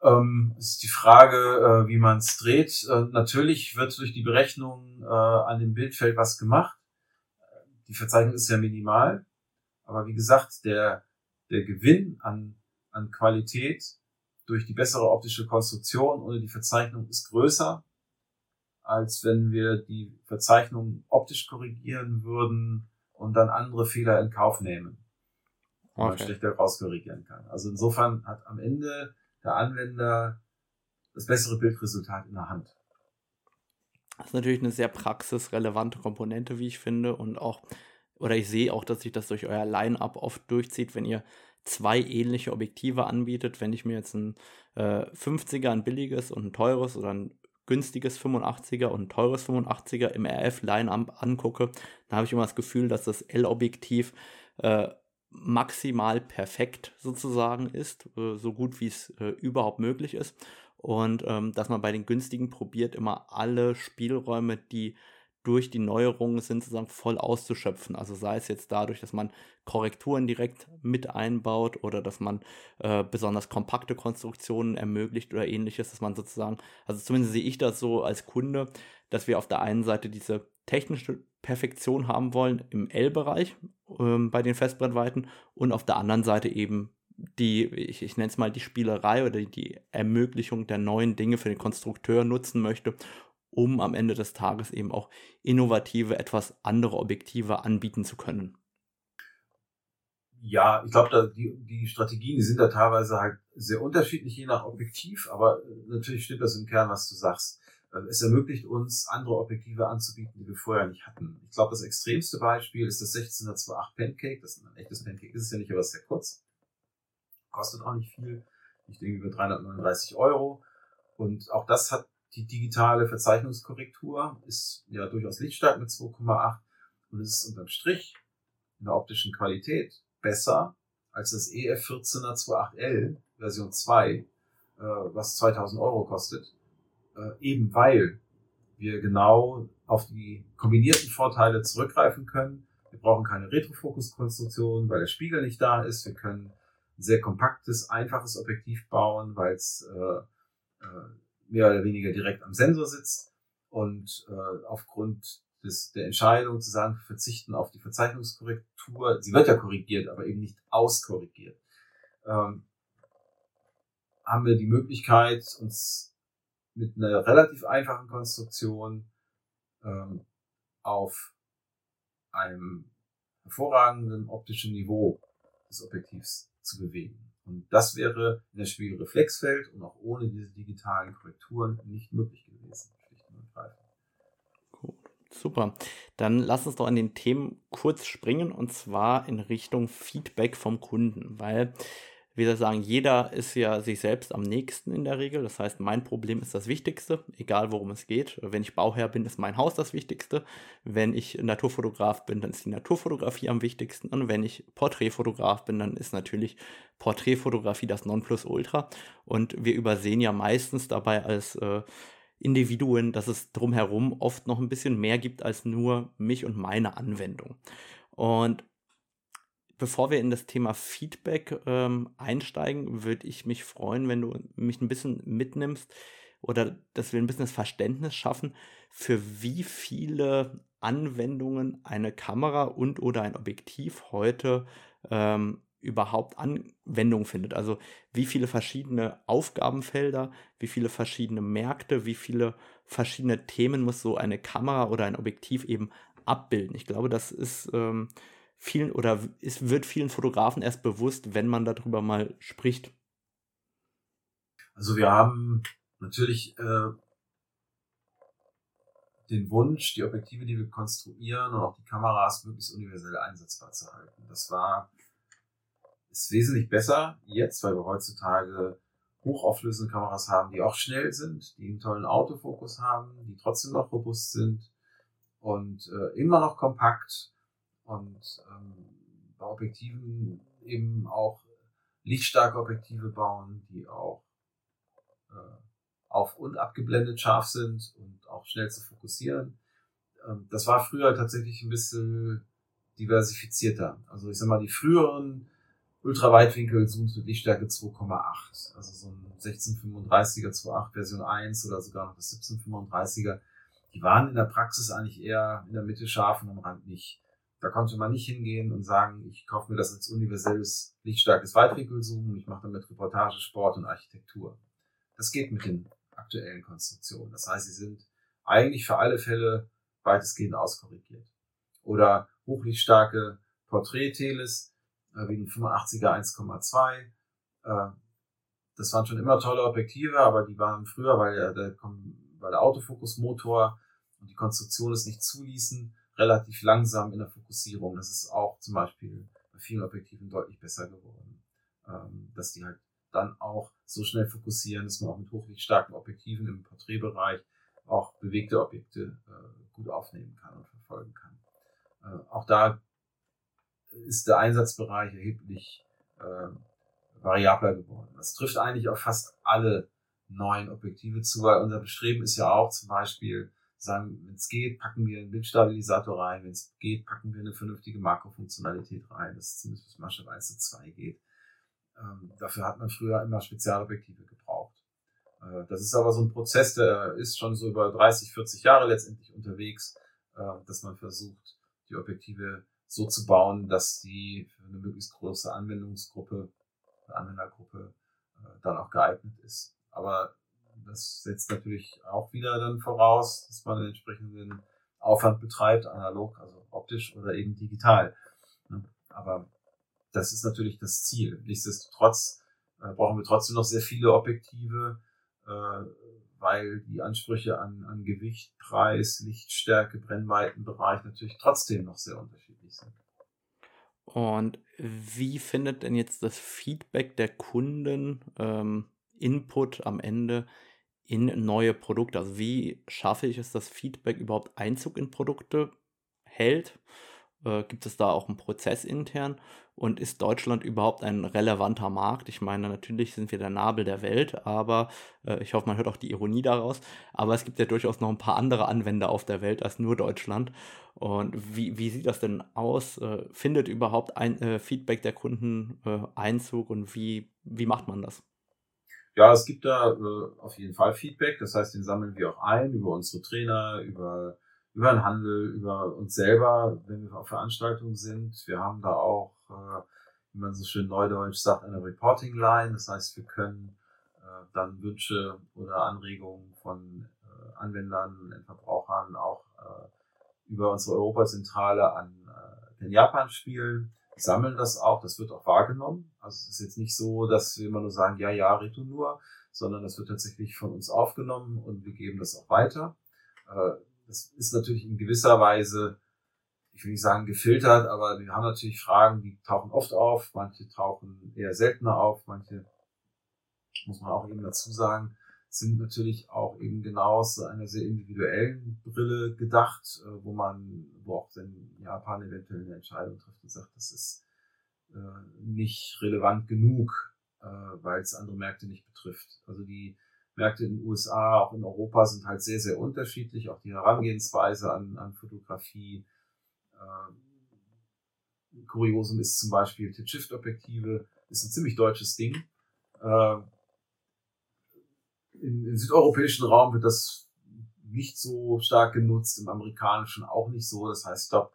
Ähm, ist die Frage, äh, wie man es dreht. Äh, natürlich wird durch die Berechnung äh, an dem Bildfeld was gemacht. Die Verzeichnung ist ja minimal. Aber wie gesagt, der, der Gewinn an, an Qualität durch die bessere optische Konstruktion ohne die Verzeichnung ist größer, als wenn wir die Verzeichnung optisch korrigieren würden und dann andere Fehler in Kauf nehmen, die okay. man schlechter rauskorrigieren kann. Also insofern hat am Ende der Anwender das bessere Bildresultat in der Hand. Das ist natürlich eine sehr praxisrelevante Komponente, wie ich finde. Und auch, oder ich sehe auch, dass sich das durch euer Line-Up oft durchzieht, wenn ihr zwei ähnliche Objektive anbietet. Wenn ich mir jetzt ein äh, 50er, ein billiges und ein teures oder ein günstiges 85er und teures 85er im RF-Line-Up angucke, dann habe ich immer das Gefühl, dass das L-Objektiv äh, maximal perfekt sozusagen ist, äh, so gut wie es äh, überhaupt möglich ist. Und ähm, dass man bei den günstigen probiert, immer alle Spielräume, die durch die Neuerungen sind, sozusagen voll auszuschöpfen. Also sei es jetzt dadurch, dass man Korrekturen direkt mit einbaut oder dass man äh, besonders kompakte Konstruktionen ermöglicht oder ähnliches, dass man sozusagen, also zumindest sehe ich das so als Kunde, dass wir auf der einen Seite diese technische Perfektion haben wollen im L-Bereich ähm, bei den Festbrennweiten und auf der anderen Seite eben die, ich, ich nenne es mal die Spielerei oder die Ermöglichung der neuen Dinge für den Konstrukteur nutzen möchte, um am Ende des Tages eben auch innovative, etwas andere Objektive anbieten zu können. Ja, ich glaube, die, die Strategien die sind da teilweise halt sehr unterschiedlich, je nach Objektiv, aber natürlich stimmt das im Kern, was du sagst. Äh, es ermöglicht uns, andere Objektive anzubieten, die wir vorher nicht hatten. Ich glaube, das extremste Beispiel ist das 16-2.8 Pancake. Das ist ein echtes Pancake, ist es ja nicht, aber sehr kurz. Kostet auch nicht viel. Ich denke über 339 Euro. Und auch das hat die digitale Verzeichnungskorrektur, ist ja durchaus lichtstark mit 2,8 und ist unterm Strich in der optischen Qualität besser als das EF14er 28L Version 2, äh, was 2000 Euro kostet, äh, eben weil wir genau auf die kombinierten Vorteile zurückgreifen können. Wir brauchen keine Retrofokus-Konstruktion, weil der Spiegel nicht da ist. Wir können ein sehr kompaktes, einfaches Objektiv bauen, weil es äh, äh, mehr oder weniger direkt am Sensor sitzt. Und äh, aufgrund des, der Entscheidung zu sagen, verzichten auf die Verzeichnungskorrektur, sie wird ja korrigiert, aber eben nicht auskorrigiert, ähm, haben wir die Möglichkeit, uns mit einer relativ einfachen Konstruktion ähm, auf einem hervorragenden optischen Niveau des Objektivs zu bewegen. Und das wäre in der Spiegelreflexfeld und auch ohne diese digitalen Korrekturen nicht möglich gewesen. Super. Dann lass uns doch an den Themen kurz springen und zwar in Richtung Feedback vom Kunden, weil wie soll ich sagen, jeder ist ja sich selbst am nächsten in der Regel. Das heißt, mein Problem ist das Wichtigste, egal worum es geht. Wenn ich Bauherr bin, ist mein Haus das Wichtigste. Wenn ich Naturfotograf bin, dann ist die Naturfotografie am wichtigsten. Und wenn ich Porträtfotograf bin, dann ist natürlich Porträtfotografie das Nonplusultra. Und wir übersehen ja meistens dabei als äh, Individuen, dass es drumherum oft noch ein bisschen mehr gibt als nur mich und meine Anwendung. Und bevor wir in das Thema Feedback ähm, einsteigen, würde ich mich freuen, wenn du mich ein bisschen mitnimmst oder dass wir ein bisschen das Verständnis schaffen, für wie viele Anwendungen eine Kamera und oder ein Objektiv heute ähm, überhaupt Anwendung findet. Also wie viele verschiedene Aufgabenfelder, wie viele verschiedene Märkte, wie viele verschiedene Themen muss so eine Kamera oder ein Objektiv eben abbilden. Ich glaube, das ist ähm, vielen oder es wird vielen Fotografen erst bewusst, wenn man darüber mal spricht. Also wir haben natürlich äh, den Wunsch, die Objektive, die wir konstruieren und auch die Kameras möglichst universell einsetzbar zu halten. Das war ist wesentlich besser jetzt, weil wir heutzutage hochauflösende Kameras haben, die auch schnell sind, die einen tollen Autofokus haben, die trotzdem noch robust sind und äh, immer noch kompakt und ähm, bei Objektiven eben auch lichtstarke Objektive bauen, die auch äh, auf und abgeblendet scharf sind und auch schnell zu fokussieren. Ähm, das war früher tatsächlich ein bisschen diversifizierter. Also ich sag mal, die früheren Ultraweitwinkel-Zooms mit Lichtstärke 2,8, also so ein 1635er 2.8 Version 1 oder sogar noch das 1735er, die waren in der Praxis eigentlich eher in der Mitte scharf und am Rand nicht. Da konnte man nicht hingehen und sagen, ich kaufe mir das als universelles, lichtstarkes Weitwinkelzoom und ich mache damit Reportage, Sport und Architektur. Das geht mit den aktuellen Konstruktionen. Das heißt, sie sind eigentlich für alle Fälle weitestgehend auskorrigiert. Oder hochlichtstarke Portrait-Teles, äh, wie ein 85er 1,2. Äh, das waren schon immer tolle Objektive, aber die waren früher, weil der, der, weil der Autofokusmotor und die Konstruktion es nicht zuließen, relativ langsam in der Fokussierung. Das ist auch zum Beispiel bei vielen Objektiven deutlich besser geworden, ähm, dass die halt dann auch so schnell fokussieren, dass man auch mit hochlichtstarken Objektiven im Porträtbereich auch bewegte Objekte äh, gut aufnehmen kann und verfolgen kann. Äh, auch da ist der Einsatzbereich erheblich äh, variabler geworden. Das trifft eigentlich auf fast alle neuen Objektive zu, weil unser Bestreben ist ja auch zum Beispiel sagen, wenn es geht, packen wir einen Bildstabilisator rein, wenn es geht, packen wir eine vernünftige Makrofunktionalität rein, dass zumindest bis Maßstab 1 zu 2 geht. Ähm, dafür hat man früher immer Spezialobjektive gebraucht. Äh, das ist aber so ein Prozess, der ist schon so über 30, 40 Jahre letztendlich unterwegs, äh, dass man versucht, die Objektive so zu bauen, dass die für eine möglichst große Anwendungsgruppe, Anwendergruppe äh, dann auch geeignet ist. Aber das setzt natürlich auch wieder dann voraus, dass man einen entsprechenden Aufwand betreibt, analog, also optisch oder eben digital. Ne? Aber das ist natürlich das Ziel. Nichtsdestotrotz äh, brauchen wir trotzdem noch sehr viele Objektive, äh, weil die Ansprüche an, an Gewicht, Preis, Lichtstärke, Brennweitenbereich natürlich trotzdem noch sehr unterschiedlich sind. Und wie findet denn jetzt das Feedback der Kunden ähm, Input am Ende in neue Produkte? Also wie schaffe ich es, dass Feedback überhaupt Einzug in Produkte hält? Äh, gibt es da auch einen Prozess intern? Und ist Deutschland überhaupt ein relevanter Markt? Ich meine, natürlich sind wir der Nabel der Welt, aber äh, ich hoffe, man hört auch die Ironie daraus. Aber es gibt ja durchaus noch ein paar andere Anwender auf der Welt als nur Deutschland. Und wie, wie sieht das denn aus? Äh, findet überhaupt ein äh, Feedback der Kunden äh, Einzug und wie, wie macht man das? Ja, es gibt da äh, auf jeden Fall Feedback. Das heißt, den sammeln wir auch ein über unsere Trainer, über über den Handel, über uns selber, wenn wir auf Veranstaltungen sind. Wir haben da auch, äh, wie man so schön neudeutsch sagt, eine Reporting Line. Das heißt, wir können äh, dann Wünsche oder Anregungen von äh, Anwendern, Endverbrauchern auch äh, über unsere Europazentrale an äh, den Japan spielen, sammeln das auch, das wird auch wahrgenommen. Also es ist jetzt nicht so, dass wir immer nur sagen, ja, ja, Reto nur, sondern das wird tatsächlich von uns aufgenommen und wir geben das auch weiter. Äh, das ist natürlich in gewisser Weise, ich will nicht sagen gefiltert, aber wir haben natürlich Fragen, die tauchen oft auf, manche tauchen eher seltener auf, manche, muss man auch eben dazu sagen, sind natürlich auch eben genau aus einer sehr individuellen Brille gedacht, äh, wo man, wo auch in Japan eventuell eine Entscheidung trifft und sagt, das ist äh, nicht relevant genug, äh, weil es andere Märkte nicht betrifft. Also die Märkte in den USA, auch in Europa sind halt sehr, sehr unterschiedlich. Auch die Herangehensweise an, an Fotografie. Äh, Kuriosum ist zum Beispiel Tip-Shift-Objektive. Ist ein ziemlich deutsches Ding. Äh, im, Im südeuropäischen Raum wird das nicht so stark genutzt, im amerikanischen auch nicht so. Das heißt, ich glaube,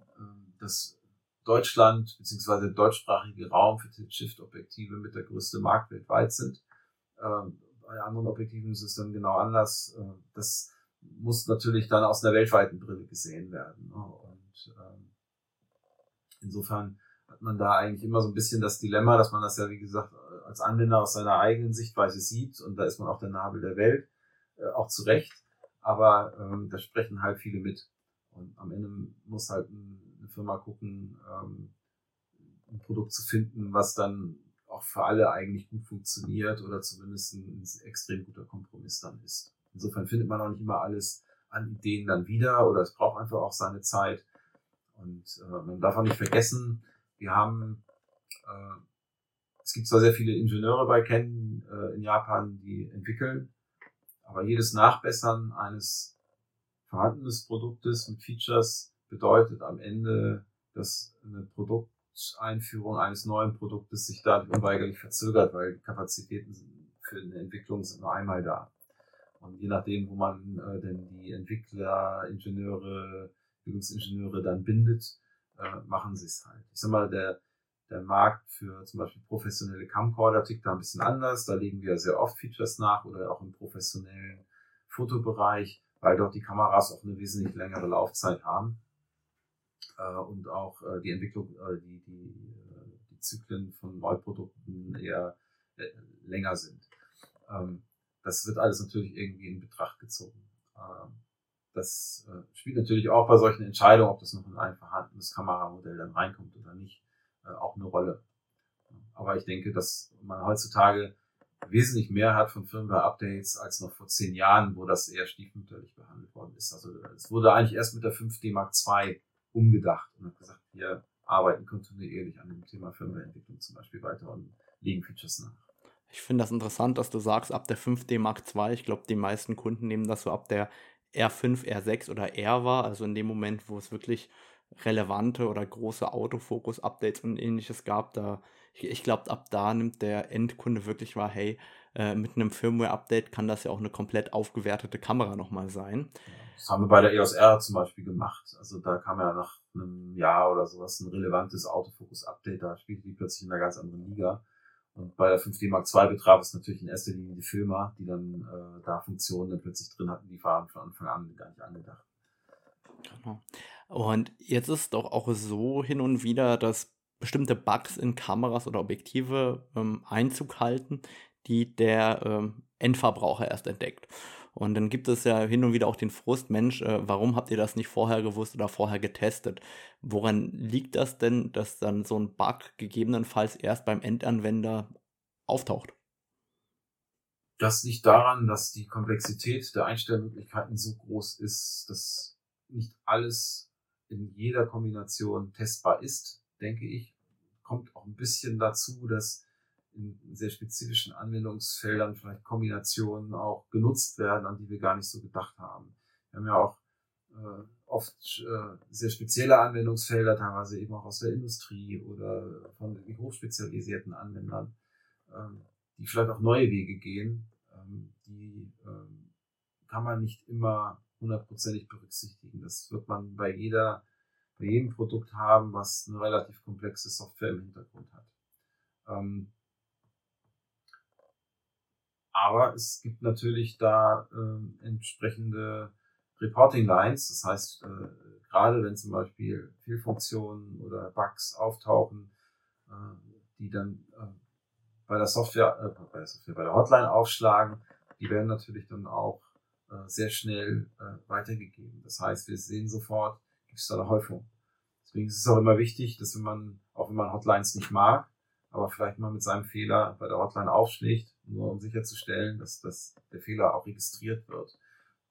äh, dass Deutschland bzw. der deutschsprachige Raum für Tilt-Shift-Objektive mit der größte Markt weltweit sind. Ähm, bei anderen Objektiven ist es dann genau anders. Äh, das muss natürlich dann aus einer weltweiten Brille gesehen werden. Ne? Und ähm, insofern hat man da eigentlich immer so ein bisschen das Dilemma, dass man das ja, wie gesagt, als Anwender aus seiner eigenen Sichtweise sieht und da ist man auch der Nabel der Welt, äh, auch zu Recht. Aber ähm, da sprechen halt viele mit. Und am Ende muss halt eine Firma gucken, ähm, ein Produkt zu finden, was dann auch für alle eigentlich gut funktioniert oder zumindest ein, extrem guter Kompromiss dann ist. Insofern findet man auch nicht immer alles an Ideen dann wieder oder es braucht einfach auch seine Zeit. Und äh, man darf auch nicht vergessen, wir haben, äh, es gibt zwar sehr viele Ingenieure bei Ken äh, in Japan, die entwickeln, aber jedes Nachbessern eines vorhandenen Produktes mit Features bedeutet am Ende, dass ein Produkt Einführung eines neuen Produktes sich da unweigerlich verzögert, weil Kapazitäten für eine Entwicklung sind nur einmal da. Und je nachdem, wo man äh, denn die Entwickler, Ingenieure, Bildungsingenieure dann bindet, äh, machen sie es halt. Ich sag mal, der, der Markt für zum Beispiel professionelle Camcorder tickt da ein bisschen anders. Da legen wir sehr oft Features nach oder auch im professionellen Fotobereich, weil dort die Kameras auch eine wesentlich längere Laufzeit haben äh, und auch äh, die Entwicklung, äh, die, die, die Zyklen von Neuprodukten eher länger sind. Ähm, das wird alles natürlich irgendwie in Betracht gezogen. Ähm, das spielt natürlich auch bei solchen Entscheidungen, ob das noch in ein vorhandenes Kameramodell dann reinkommt oder nicht, auch eine Rolle. Aber ich denke, dass man heutzutage wesentlich mehr hat von Firmware-Updates als noch vor zehn Jahren, wo das eher stiefmütterlich behandelt worden ist. Also es wurde eigentlich erst mit der 5D Mark II umgedacht und hat gesagt, wir arbeiten kontinuierlich an dem Thema Firmwareentwicklung zum Beispiel weiter und legen Features nach. Ich finde das interessant, dass du sagst, ab der 5D Mark II, ich glaube, die meisten Kunden nehmen das so ab der R5, R6 oder R war, also in dem Moment, wo es wirklich relevante oder große Autofokus-Updates und ähnliches gab, da ich, ich glaube, ab da nimmt der Endkunde wirklich wahr, hey, äh, mit einem Firmware-Update kann das ja auch eine komplett aufgewertete Kamera nochmal sein. Das haben wir bei der EOS R zum Beispiel gemacht. Also da kam ja nach einem Jahr oder sowas ein relevantes Autofokus-Update, da spielte die plötzlich in einer ganz anderen Liga. Und bei der 5D Mark II betraf es natürlich in erster Linie die Filmer, die dann äh, da Funktionen dann plötzlich drin hatten, die waren von Anfang an gar nicht angedacht. Genau. Und jetzt ist doch auch so hin und wieder, dass bestimmte Bugs in Kameras oder Objektive ähm, Einzug halten, die der ähm, Endverbraucher erst entdeckt. Und dann gibt es ja hin und wieder auch den Frust, Mensch, äh, warum habt ihr das nicht vorher gewusst oder vorher getestet? Woran liegt das denn, dass dann so ein Bug gegebenenfalls erst beim Endanwender auftaucht? Das liegt daran, dass die Komplexität der Einstellmöglichkeiten so groß ist, dass nicht alles in jeder Kombination testbar ist, denke ich. Kommt auch ein bisschen dazu, dass in sehr spezifischen Anwendungsfeldern vielleicht Kombinationen auch genutzt werden, an die wir gar nicht so gedacht haben. Wir haben ja auch äh, oft äh, sehr spezielle Anwendungsfelder, teilweise eben auch aus der Industrie oder von hochspezialisierten Anwendern, ähm, die vielleicht auch neue Wege gehen. Ähm, die ähm, kann man nicht immer hundertprozentig berücksichtigen. Das wird man bei jeder, bei jedem Produkt haben, was eine relativ komplexe Software im Hintergrund hat. Ähm, aber es gibt natürlich da äh, entsprechende Reporting Lines. Das heißt, äh, gerade wenn zum Beispiel Fehlfunktionen oder Bugs auftauchen, äh, die dann äh, bei der Software, äh, bei der Software, bei der Hotline aufschlagen, die werden natürlich dann auch sehr schnell äh, weitergegeben. Das heißt, wir sehen sofort, gibt es da eine Häufung. Deswegen ist es auch immer wichtig, dass wenn man, auch wenn man Hotlines nicht mag, aber vielleicht mal mit seinem Fehler bei der Hotline aufschlägt, nur um sicherzustellen, dass, dass der Fehler auch registriert wird.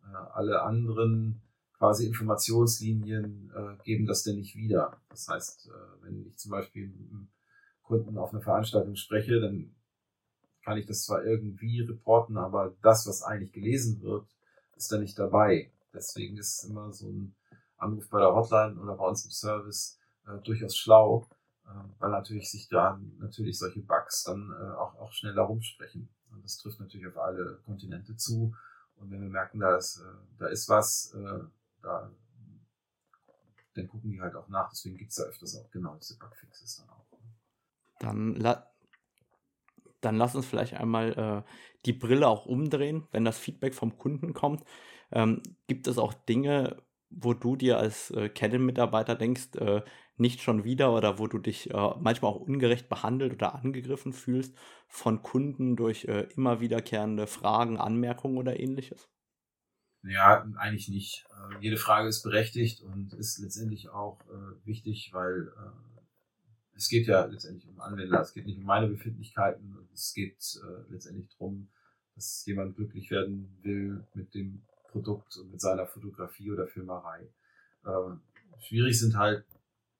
Äh, alle anderen quasi Informationslinien äh, geben das denn nicht wieder. Das heißt, äh, wenn ich zum Beispiel mit einem Kunden auf einer Veranstaltung spreche, dann kann ich das zwar irgendwie reporten, aber das, was eigentlich gelesen wird, ist da nicht dabei. Deswegen ist immer so ein Anruf bei der Hotline oder bei uns im Service äh, durchaus schlau, ähm, weil natürlich sich da natürlich solche Bugs dann äh, auch, auch schneller rumsprechen. Und das trifft natürlich auf alle Kontinente zu. Und wenn wir merken, da ist, äh, da ist was, äh, da, dann gucken die halt auch nach. Deswegen gibt es da öfters auch genau diese Bugfixes dann auch. Dann, dann lass uns vielleicht einmal äh, die Brille auch umdrehen, wenn das Feedback vom Kunden kommt. Ähm, gibt es auch Dinge, wo du dir als äh, Canon-Mitarbeiter denkst, äh, nicht schon wieder oder wo du dich äh, manchmal auch ungerecht behandelt oder angegriffen fühlst von Kunden durch äh, immer wiederkehrende Fragen, Anmerkungen oder ähnliches? Ja, eigentlich nicht. Äh, jede Frage ist berechtigt und ist letztendlich auch äh, wichtig, weil äh, es geht ja letztendlich um Anwender. Es geht nicht um meine Befindlichkeiten. Es geht äh, letztendlich darum, dass jemand glücklich werden will mit dem Produkt und mit seiner Fotografie oder Filmerei. Äh, schwierig sind halt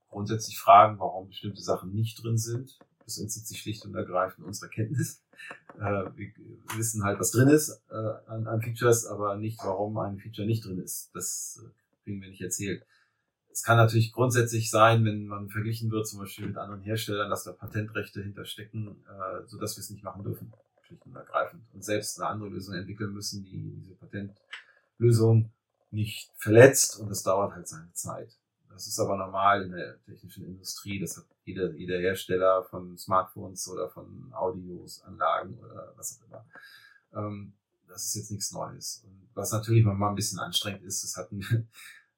grundsätzlich Fragen, warum bestimmte Sachen nicht drin sind. Das entzieht sich schlicht und ergreifend unserer Kenntnis. Äh, wir wissen halt, was drin ist äh, an, an, Features, aber nicht, warum ein Feature nicht drin ist. Das äh, kriegen wir nicht erzählt. Es kann natürlich grundsätzlich sein, wenn man verglichen wird, zum Beispiel mit anderen Herstellern, dass da Patentrechte hinterstecken, äh, so dass wir es nicht machen dürfen, schlicht und ergreifend. Und selbst eine andere Lösung entwickeln müssen, die diese Patentlösung nicht verletzt und das dauert halt seine Zeit. Das ist aber normal in der technischen Industrie. Das hat jeder, jeder Hersteller von Smartphones oder von Audios, Anlagen oder was auch immer. Ähm, das ist jetzt nichts Neues. Und was natürlich mal ein bisschen anstrengend ist, das hatten wir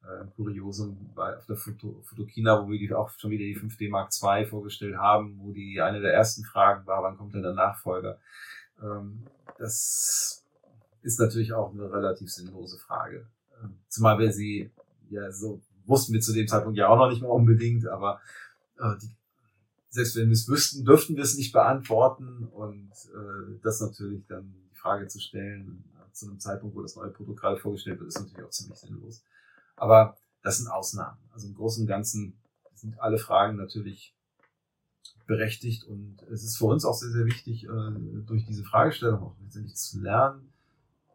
äh, Kuriosum bei, auf der Foto, Fotokina, wo wir die, auch schon wieder die 5D Mark II vorgestellt haben, wo die eine der ersten Fragen war, wann kommt denn der Nachfolger? Ähm, das ist natürlich auch eine relativ sinnlose Frage. Ähm, zumal wir sie ja so wussten wir zu dem Zeitpunkt ja auch noch nicht mal unbedingt, aber äh, die, selbst wenn wir es wüssten, dürften wir es nicht beantworten und äh, das natürlich dann die Frage zu stellen äh, zu einem Zeitpunkt, wo das neue Produkt gerade vorgestellt wird, ist natürlich auch ziemlich sinnlos. Aber das sind Ausnahmen. Also im Großen und Ganzen sind alle Fragen natürlich berechtigt und es ist für uns auch sehr, sehr wichtig, äh, durch diese Fragestellung auch letztendlich zu lernen,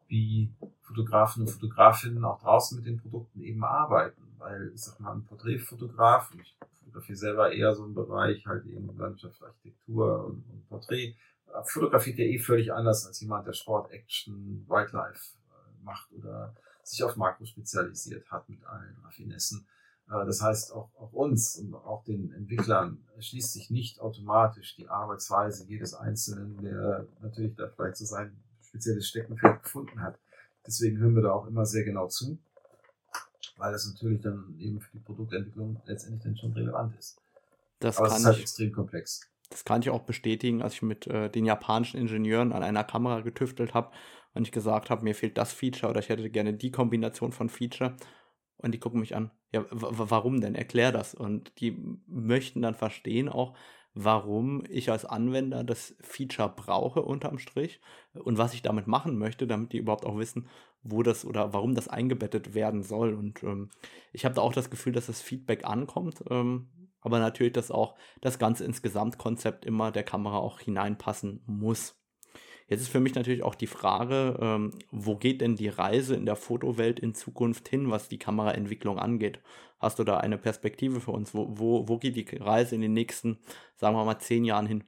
wie Fotografen und Fotografinnen auch draußen mit den Produkten eben arbeiten weil ich sag mal, ein Porträtfotograf, ich fotografiere selber eher so im Bereich halt eben Landschaft, Architektur und, und Porträt, fotografiert ja eh völlig anders als jemand, der Sport, Action, Wildlife äh, macht oder sich auf Makro spezialisiert hat mit allen Raffinessen. Äh, das heißt, auch, auch uns und auch den Entwicklern schließt sich nicht automatisch die Arbeitsweise jedes Einzelnen, der natürlich da vielleicht so sein spezielles Steckenpferd gefunden hat. Deswegen hören wir da auch immer sehr genau zu weil das natürlich dann eben für die Produktentwicklung letztendlich dann schon relevant ist. Das Aber kann es ist halt ich, extrem komplex. Das kann ich auch bestätigen, als ich mit äh, den japanischen Ingenieuren an einer Kamera getüftelt habe und ich gesagt habe, mir fehlt das Feature oder ich hätte gerne die Kombination von Feature. Und die gucken mich an, ja, warum denn? Erklär das. Und die möchten dann verstehen auch, warum ich als Anwender das Feature brauche unterm Strich und was ich damit machen möchte, damit die überhaupt auch wissen, wo das oder warum das eingebettet werden soll. Und ähm, ich habe da auch das Gefühl, dass das Feedback ankommt, ähm, aber natürlich, dass auch das Ganze ins Gesamtkonzept immer der Kamera auch hineinpassen muss. Jetzt ist für mich natürlich auch die Frage, ähm, wo geht denn die Reise in der Fotowelt in Zukunft hin, was die Kameraentwicklung angeht? Hast du da eine Perspektive für uns? Wo, wo, wo geht die Reise in den nächsten, sagen wir mal, zehn Jahren hin?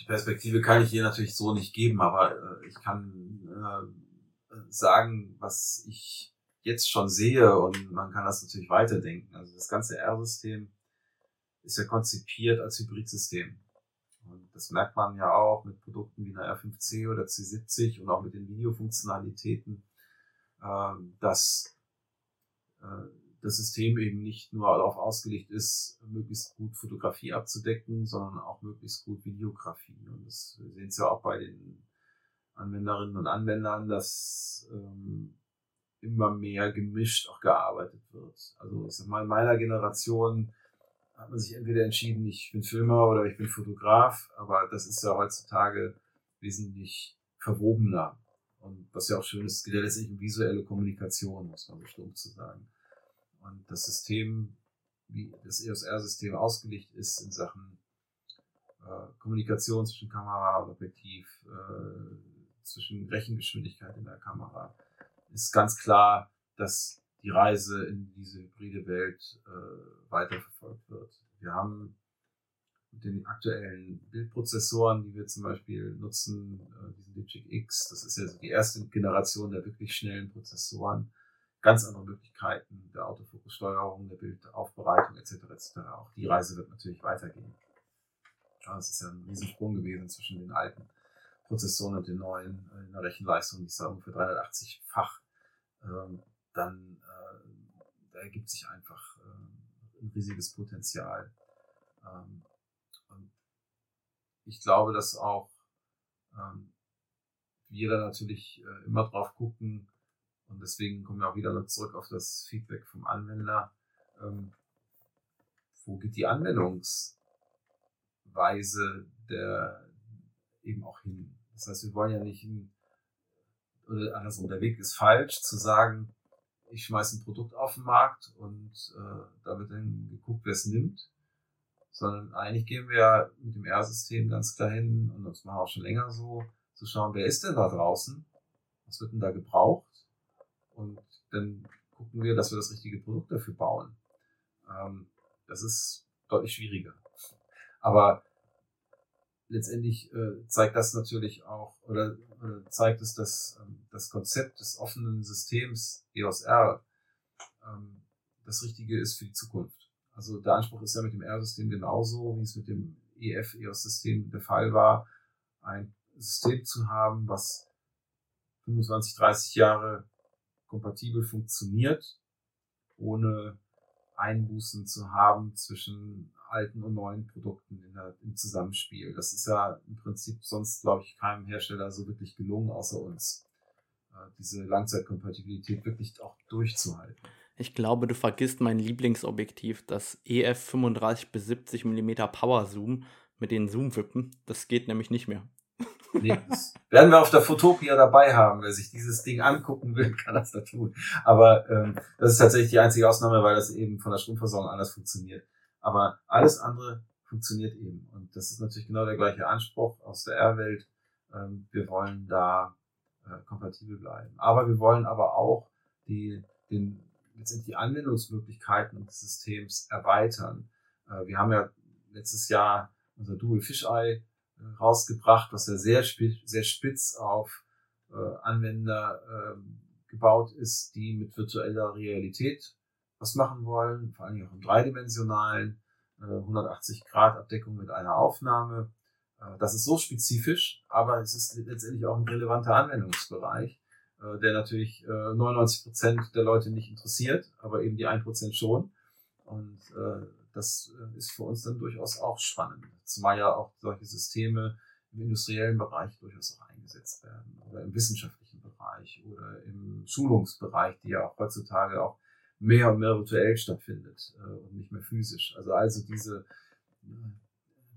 Die Perspektive kann ich hier natürlich so nicht geben, aber äh, ich kann äh, sagen, was ich jetzt schon sehe und man kann das natürlich weiterdenken. Also das ganze R-System ist ja konzipiert als Hybridsystem. Und das merkt man ja auch mit Produkten wie einer R5C oder C70 und auch mit den Videofunktionalitäten, ähm, dass äh, das System eben nicht nur darauf ausgelegt ist, möglichst gut Fotografie abzudecken, sondern auch möglichst gut Videografie. Und das, wir sehen es ja auch bei den Anwenderinnen und Anwendern, dass ähm, immer mehr gemischt auch gearbeitet wird. Also ich sag mal, in meiner Generation hat man sich entweder entschieden, ich bin Filmer oder ich bin Fotograf, aber das ist ja heutzutage wesentlich verwobener. Und was ja auch schön ist, es geht ja letztlich um visuelle Kommunikation, muss man so zu sagen. Und das System, wie das EOS R-System ausgelegt ist in Sachen äh, Kommunikation zwischen Kamera und Objektiv, äh, zwischen Rechengeschwindigkeit in der Kamera, ist ganz klar, dass die Reise in diese hybride Welt äh, weiterverfolgt wird. Wir haben mit den aktuellen Bildprozessoren, die wir zum Beispiel nutzen, äh, diesen Digic X, das ist ja so die erste Generation der wirklich schnellen Prozessoren, ganz andere Möglichkeiten der Autofokussteuerung, der Bildaufbereitung etc. etc. Auch die Reise wird natürlich weitergehen. Ja, es ist ja ein Riesensprung gewesen zwischen den alten Prozessoren und den neuen äh, in der Rechenleistung, die ist ja ungefähr 380-fach. Ähm, dann da ergibt sich einfach äh, ein riesiges Potenzial. Ähm, und ich glaube, dass auch ähm, wir da natürlich äh, immer drauf gucken, und deswegen kommen wir auch wieder zurück auf das Feedback vom Anwender. Ähm, wo geht die Anwendungsweise der eben auch hin? Das heißt, wir wollen ja nicht, ein, oder andersrum, der Weg ist falsch, zu sagen, ich schmeiße ein Produkt auf den Markt und äh, da wird dann geguckt, wer es nimmt. Sondern eigentlich gehen wir mit dem R-System ganz klar hin, und das machen wir auch schon länger so, zu schauen, wer ist denn da draußen? Was wird denn da gebraucht? Und dann gucken wir, dass wir das richtige Produkt dafür bauen. Ähm, das ist deutlich schwieriger. Aber letztendlich äh, zeigt das natürlich auch, oder, oder zeigt es, dass ähm, das Konzept des offenen Systems EOS R ähm, das Richtige ist für die Zukunft. Also der Anspruch ist ja mit dem R-System genauso, wie es mit dem EF-EOS-System der Fall war, ein System zu haben, was 25, 30 Jahre kompatibel funktioniert, ohne Einbußen zu haben zwischen alten und neuen Produkten der, im Zusammenspiel. Das ist ja im Prinzip sonst, glaube ich, keinem Hersteller so wirklich gelungen, außer uns, äh, diese Langzeitkompatibilität wirklich auch durchzuhalten. Ich glaube, du vergisst mein Lieblingsobjektiv, das EF 35 bis 70 mm Power Zoom mit den Zoom-Wippen. Das geht nämlich nicht mehr. Nee, das werden wir auf der Fotopia dabei haben. Wer sich dieses Ding angucken will, kann das da tun. Aber ähm, das ist tatsächlich die einzige Ausnahme, weil das eben von der Stromversorgung anders funktioniert. Aber alles andere funktioniert eben. Und das ist natürlich genau der gleiche Anspruch aus der R-Welt. Ähm, wir wollen da äh, kompatibel bleiben. Aber wir wollen aber auch die, den, letztendlich die Anwendungsmöglichkeiten des Systems erweitern. Äh, wir haben ja letztes Jahr unser Dual Fisheye äh, rausgebracht, was ja sehr, sehr spitz auf Anwender äh, gebaut ist, die mit virtueller Realität was machen wollen, vor allem auch im dreidimensionalen, äh, 180 Grad Abdeckung mit einer Aufnahme. Äh, das ist so spezifisch, aber es ist letztendlich auch ein relevanter Anwendungsbereich, äh, der natürlich 99 äh, Prozent der Leute nicht interessiert, aber eben die 1 Prozent schon. Und äh, das ist für uns dann durchaus auch spannend. Zumal ja auch solche Systeme im industriellen Bereich durchaus auch eingesetzt werden oder im wissenschaftlichen Bereich oder im Schulungsbereich, die ja auch heutzutage auch mehr und mehr virtuell stattfindet äh, und nicht mehr physisch. Also also diese,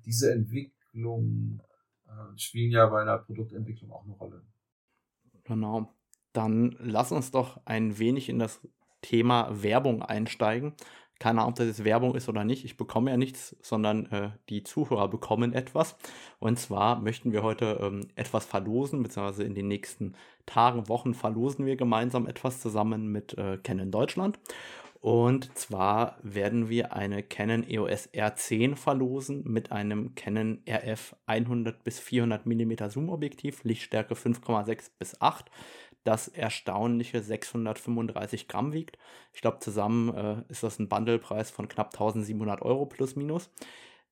diese Entwicklung äh, spielen ja bei einer Produktentwicklung auch eine Rolle. Genau. Dann lass uns doch ein wenig in das Thema Werbung einsteigen. Keine Ahnung, ob das jetzt Werbung ist oder nicht. Ich bekomme ja nichts, sondern äh, die Zuhörer bekommen etwas. Und zwar möchten wir heute ähm, etwas verlosen, beziehungsweise in den nächsten Tagen, Wochen verlosen wir gemeinsam etwas zusammen mit äh, Canon Deutschland. Und zwar werden wir eine Canon EOS R10 verlosen mit einem Canon RF 100 bis 400 mm Zoom-Objektiv, Lichtstärke 5,6 bis 8 das erstaunliche 635 Gramm wiegt. Ich glaube, zusammen äh, ist das ein Bundlepreis von knapp 1700 Euro plus minus.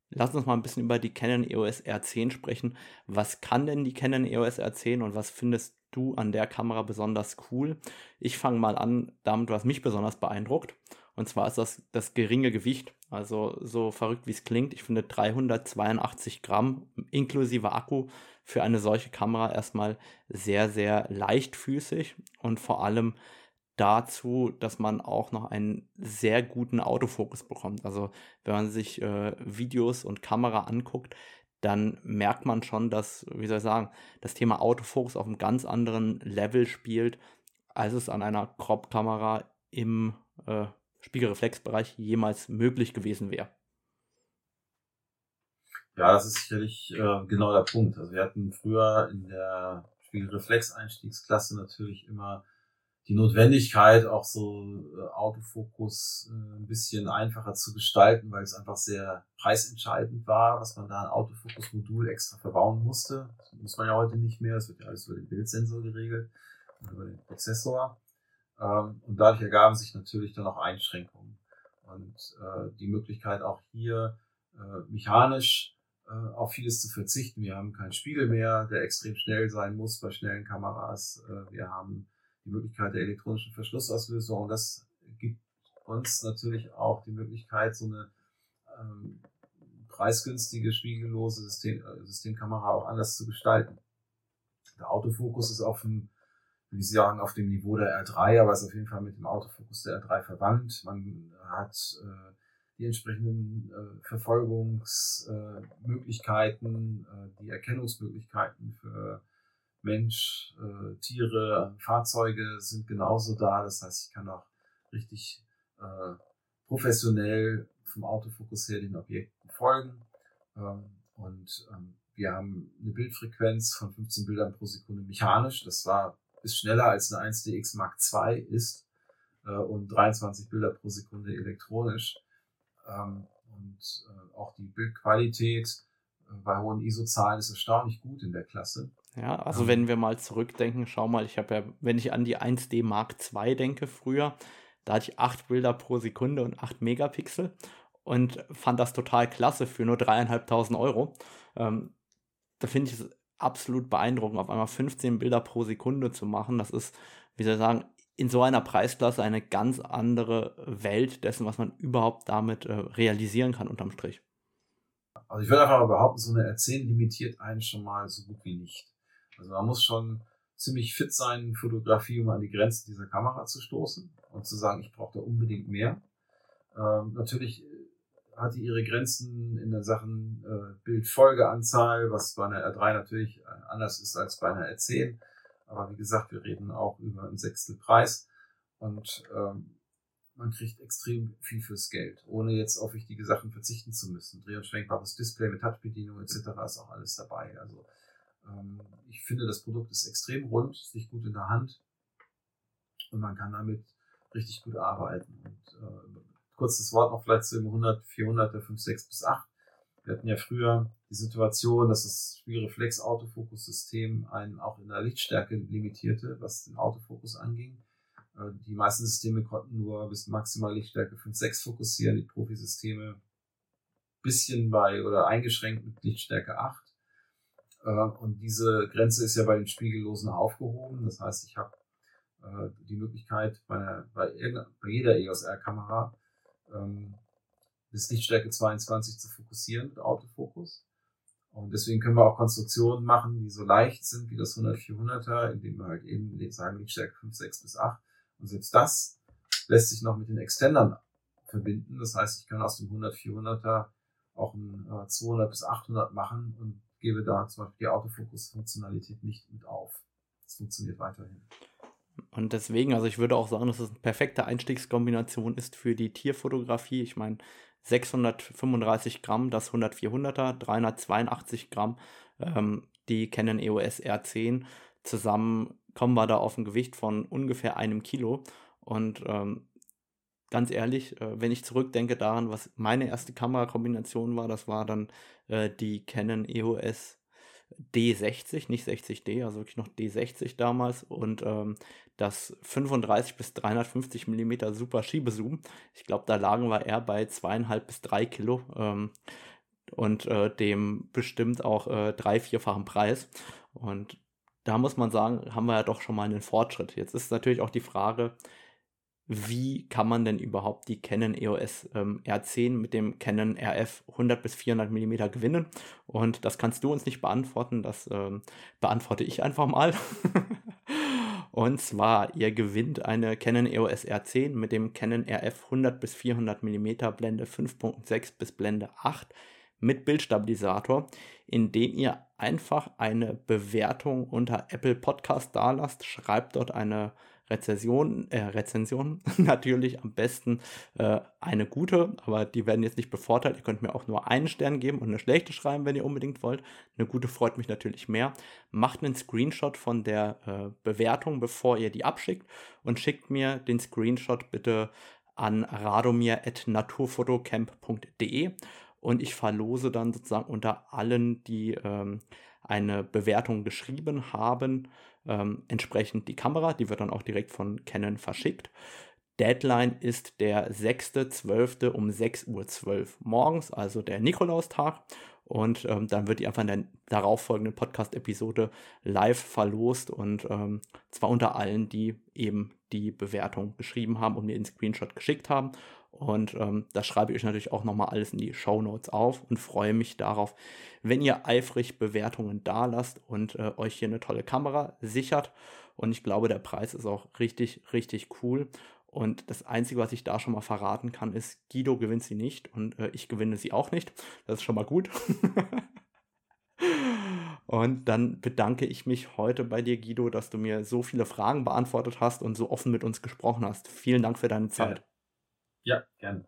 Lass uns mal ein bisschen über die Canon EOS R10 sprechen. Was kann denn die Canon EOS R10 und was findest du an der Kamera besonders cool? Ich fange mal an damit, was mich besonders beeindruckt. Und zwar ist das das geringe Gewicht. Also so verrückt wie es klingt. Ich finde 382 Gramm inklusive Akku für eine solche Kamera erstmal sehr, sehr leichtfüßig und vor allem dazu, dass man auch noch einen sehr guten Autofokus bekommt. Also wenn man sich äh, Videos und Kamera anguckt, dann merkt man schon, dass, wie soll ich sagen, das Thema Autofokus auf einem ganz anderen Level spielt, als es an einer Crop-Kamera im äh, Spiegelreflexbereich jemals möglich gewesen wäre. Ja, das ist sicherlich äh, genau der Punkt. Also wir hatten früher in der Spiegelreflex-Einstiegsklasse natürlich immer die Notwendigkeit, auch so äh, Autofokus äh, ein bisschen einfacher zu gestalten, weil es einfach sehr preisentscheidend war, was man da ein Autofokus-Modul extra verbauen musste. Das muss man ja heute nicht mehr. Es wird ja alles über den Bildsensor geregelt und über den Prozessor. Ähm, und dadurch ergaben sich natürlich dann auch Einschränkungen. Und äh, die Möglichkeit auch hier äh, mechanisch äh, auf vieles zu verzichten. Wir haben keinen Spiegel mehr, der extrem schnell sein muss bei schnellen Kameras. Äh, wir haben die Möglichkeit der elektronischen Verschlussauslösung und das gibt uns natürlich auch die Möglichkeit, so eine ähm, preisgünstige, spiegellose System, äh, Systemkamera auch anders zu gestalten. Der Autofokus ist auf dem, würde ich sagen, auf dem Niveau der R3, aber ist auf jeden Fall mit dem Autofokus der R3 verwandt. Man hat äh, die entsprechenden äh, Verfolgungsmöglichkeiten, äh, äh, die Erkennungsmöglichkeiten für Mensch, äh, Tiere, Fahrzeuge sind genauso da. Das heißt, ich kann auch richtig äh, professionell vom Autofokus her den Objekten folgen. Ähm, und ähm, wir haben eine Bildfrequenz von 15 Bildern pro Sekunde mechanisch. Das war ist schneller als eine 1DX Mark II ist äh, und 23 Bilder pro Sekunde elektronisch. Ähm, und äh, auch die Bildqualität äh, bei hohen ISO-Zahlen ist erstaunlich gut in der Klasse. Ja, also ähm, wenn wir mal zurückdenken, schau mal, ich habe ja, wenn ich an die 1D Mark II denke früher, da hatte ich 8 Bilder pro Sekunde und 8 Megapixel und fand das total klasse für nur dreieinhalbtausend Euro. Ähm, da finde ich es absolut beeindruckend, auf einmal 15 Bilder pro Sekunde zu machen. Das ist, wie soll ich sagen, in so einer Preisklasse eine ganz andere Welt dessen, was man überhaupt damit äh, realisieren kann unterm Strich. Also ich würde einfach mal behaupten, so eine R10 limitiert einen schon mal so gut wie nicht. Also man muss schon ziemlich fit sein in Fotografie, um an die Grenzen dieser Kamera zu stoßen und zu sagen, ich brauche da unbedingt mehr. Ähm, natürlich äh, hat die ihre Grenzen in den Sachen äh, Bildfolgeanzahl, was bei einer R3 natürlich äh, anders ist als bei einer R10. Aber wie gesagt, wir reden auch über einen Sechstel Preis und ähm, man kriegt extrem viel fürs Geld, ohne jetzt auf wichtige Sachen verzichten zu müssen. Dreh- und schwenkbares Display mit Touchbedienung etc. ist auch alles dabei. Also ähm, ich finde, das Produkt ist extrem rund, ist nicht gut in der Hand und man kann damit richtig gut arbeiten. Und äh, kurzes Wort noch vielleicht zu dem 100, 400er, 5, 6 bis 8. Wir hatten ja früher die Situation, dass das Spiegelreflex-Autofokus-System einen auch in der Lichtstärke limitierte, was den Autofokus anging. Äh, die meisten Systeme konnten nur bis maximal Lichtstärke 5,6 fokussieren, die Profisysteme bisschen bei oder eingeschränkt mit Lichtstärke 8. Äh, und diese Grenze ist ja bei den Spiegellosen aufgehoben. Das heißt, ich habe äh, die Möglichkeit bei, einer, bei, bei jeder EOS R-Kamera ähm, bis Lichtstärke 22 zu fokussieren mit Autofokus. Und deswegen können wir auch Konstruktionen machen, die so leicht sind wie das 100-400er, indem wir halt eben sagen, Liedstärke 5, 6 bis 8. Und selbst das lässt sich noch mit den Extendern verbinden. Das heißt, ich kann aus dem 100-400er auch ein äh, 200 bis 800 machen und gebe da zum Beispiel die Autofokus-Funktionalität nicht mit auf. Das funktioniert weiterhin. Und deswegen, also ich würde auch sagen, dass es eine perfekte Einstiegskombination ist für die Tierfotografie. Ich meine, 635 Gramm das 100-400er, 382 Gramm ähm, die Canon EOS R10. Zusammen kommen wir da auf ein Gewicht von ungefähr einem Kilo. Und ähm, ganz ehrlich, äh, wenn ich zurückdenke daran, was meine erste Kamerakombination war, das war dann äh, die Canon EOS D60, nicht 60D, also wirklich noch D60 damals und ähm, das 35 bis 350 mm Super Schiebezoom. Ich glaube, da lagen wir eher bei zweieinhalb bis drei Kilo ähm, und äh, dem bestimmt auch äh, drei, vierfachen Preis. Und da muss man sagen, haben wir ja doch schon mal einen Fortschritt. Jetzt ist natürlich auch die Frage, wie kann man denn überhaupt die Canon EOS ähm, R10 mit dem Canon RF 100 bis 400 mm gewinnen? Und das kannst du uns nicht beantworten, das ähm, beantworte ich einfach mal. Und zwar, ihr gewinnt eine Canon EOS R10 mit dem Canon RF 100 bis 400 mm Blende 5.6 bis Blende 8 mit Bildstabilisator, indem ihr einfach eine Bewertung unter Apple Podcast dalasst, schreibt dort eine Rezension, äh, Rezension natürlich am besten äh, eine gute, aber die werden jetzt nicht bevorteilt. Ihr könnt mir auch nur einen Stern geben und eine schlechte schreiben, wenn ihr unbedingt wollt. Eine gute freut mich natürlich mehr. Macht einen Screenshot von der äh, Bewertung, bevor ihr die abschickt und schickt mir den Screenshot bitte an radomir.naturfotocamp.de und ich verlose dann sozusagen unter allen, die ähm, eine Bewertung geschrieben haben, ähm, entsprechend die Kamera. Die wird dann auch direkt von Canon verschickt. Deadline ist der 6.12. um 6.12 Uhr morgens, also der Nikolaustag. Und ähm, dann wird die einfach in der darauffolgenden Podcast-Episode live verlost und ähm, zwar unter allen, die eben die Bewertung geschrieben haben und mir den Screenshot geschickt haben. Und ähm, das schreibe ich euch natürlich auch nochmal alles in die Show Notes auf und freue mich darauf, wenn ihr eifrig Bewertungen da lasst und äh, euch hier eine tolle Kamera sichert. Und ich glaube, der Preis ist auch richtig, richtig cool. Und das Einzige, was ich da schon mal verraten kann, ist, Guido gewinnt sie nicht und äh, ich gewinne sie auch nicht. Das ist schon mal gut. und dann bedanke ich mich heute bei dir, Guido, dass du mir so viele Fragen beantwortet hast und so offen mit uns gesprochen hast. Vielen Dank für deine Zeit. Ja, gerne.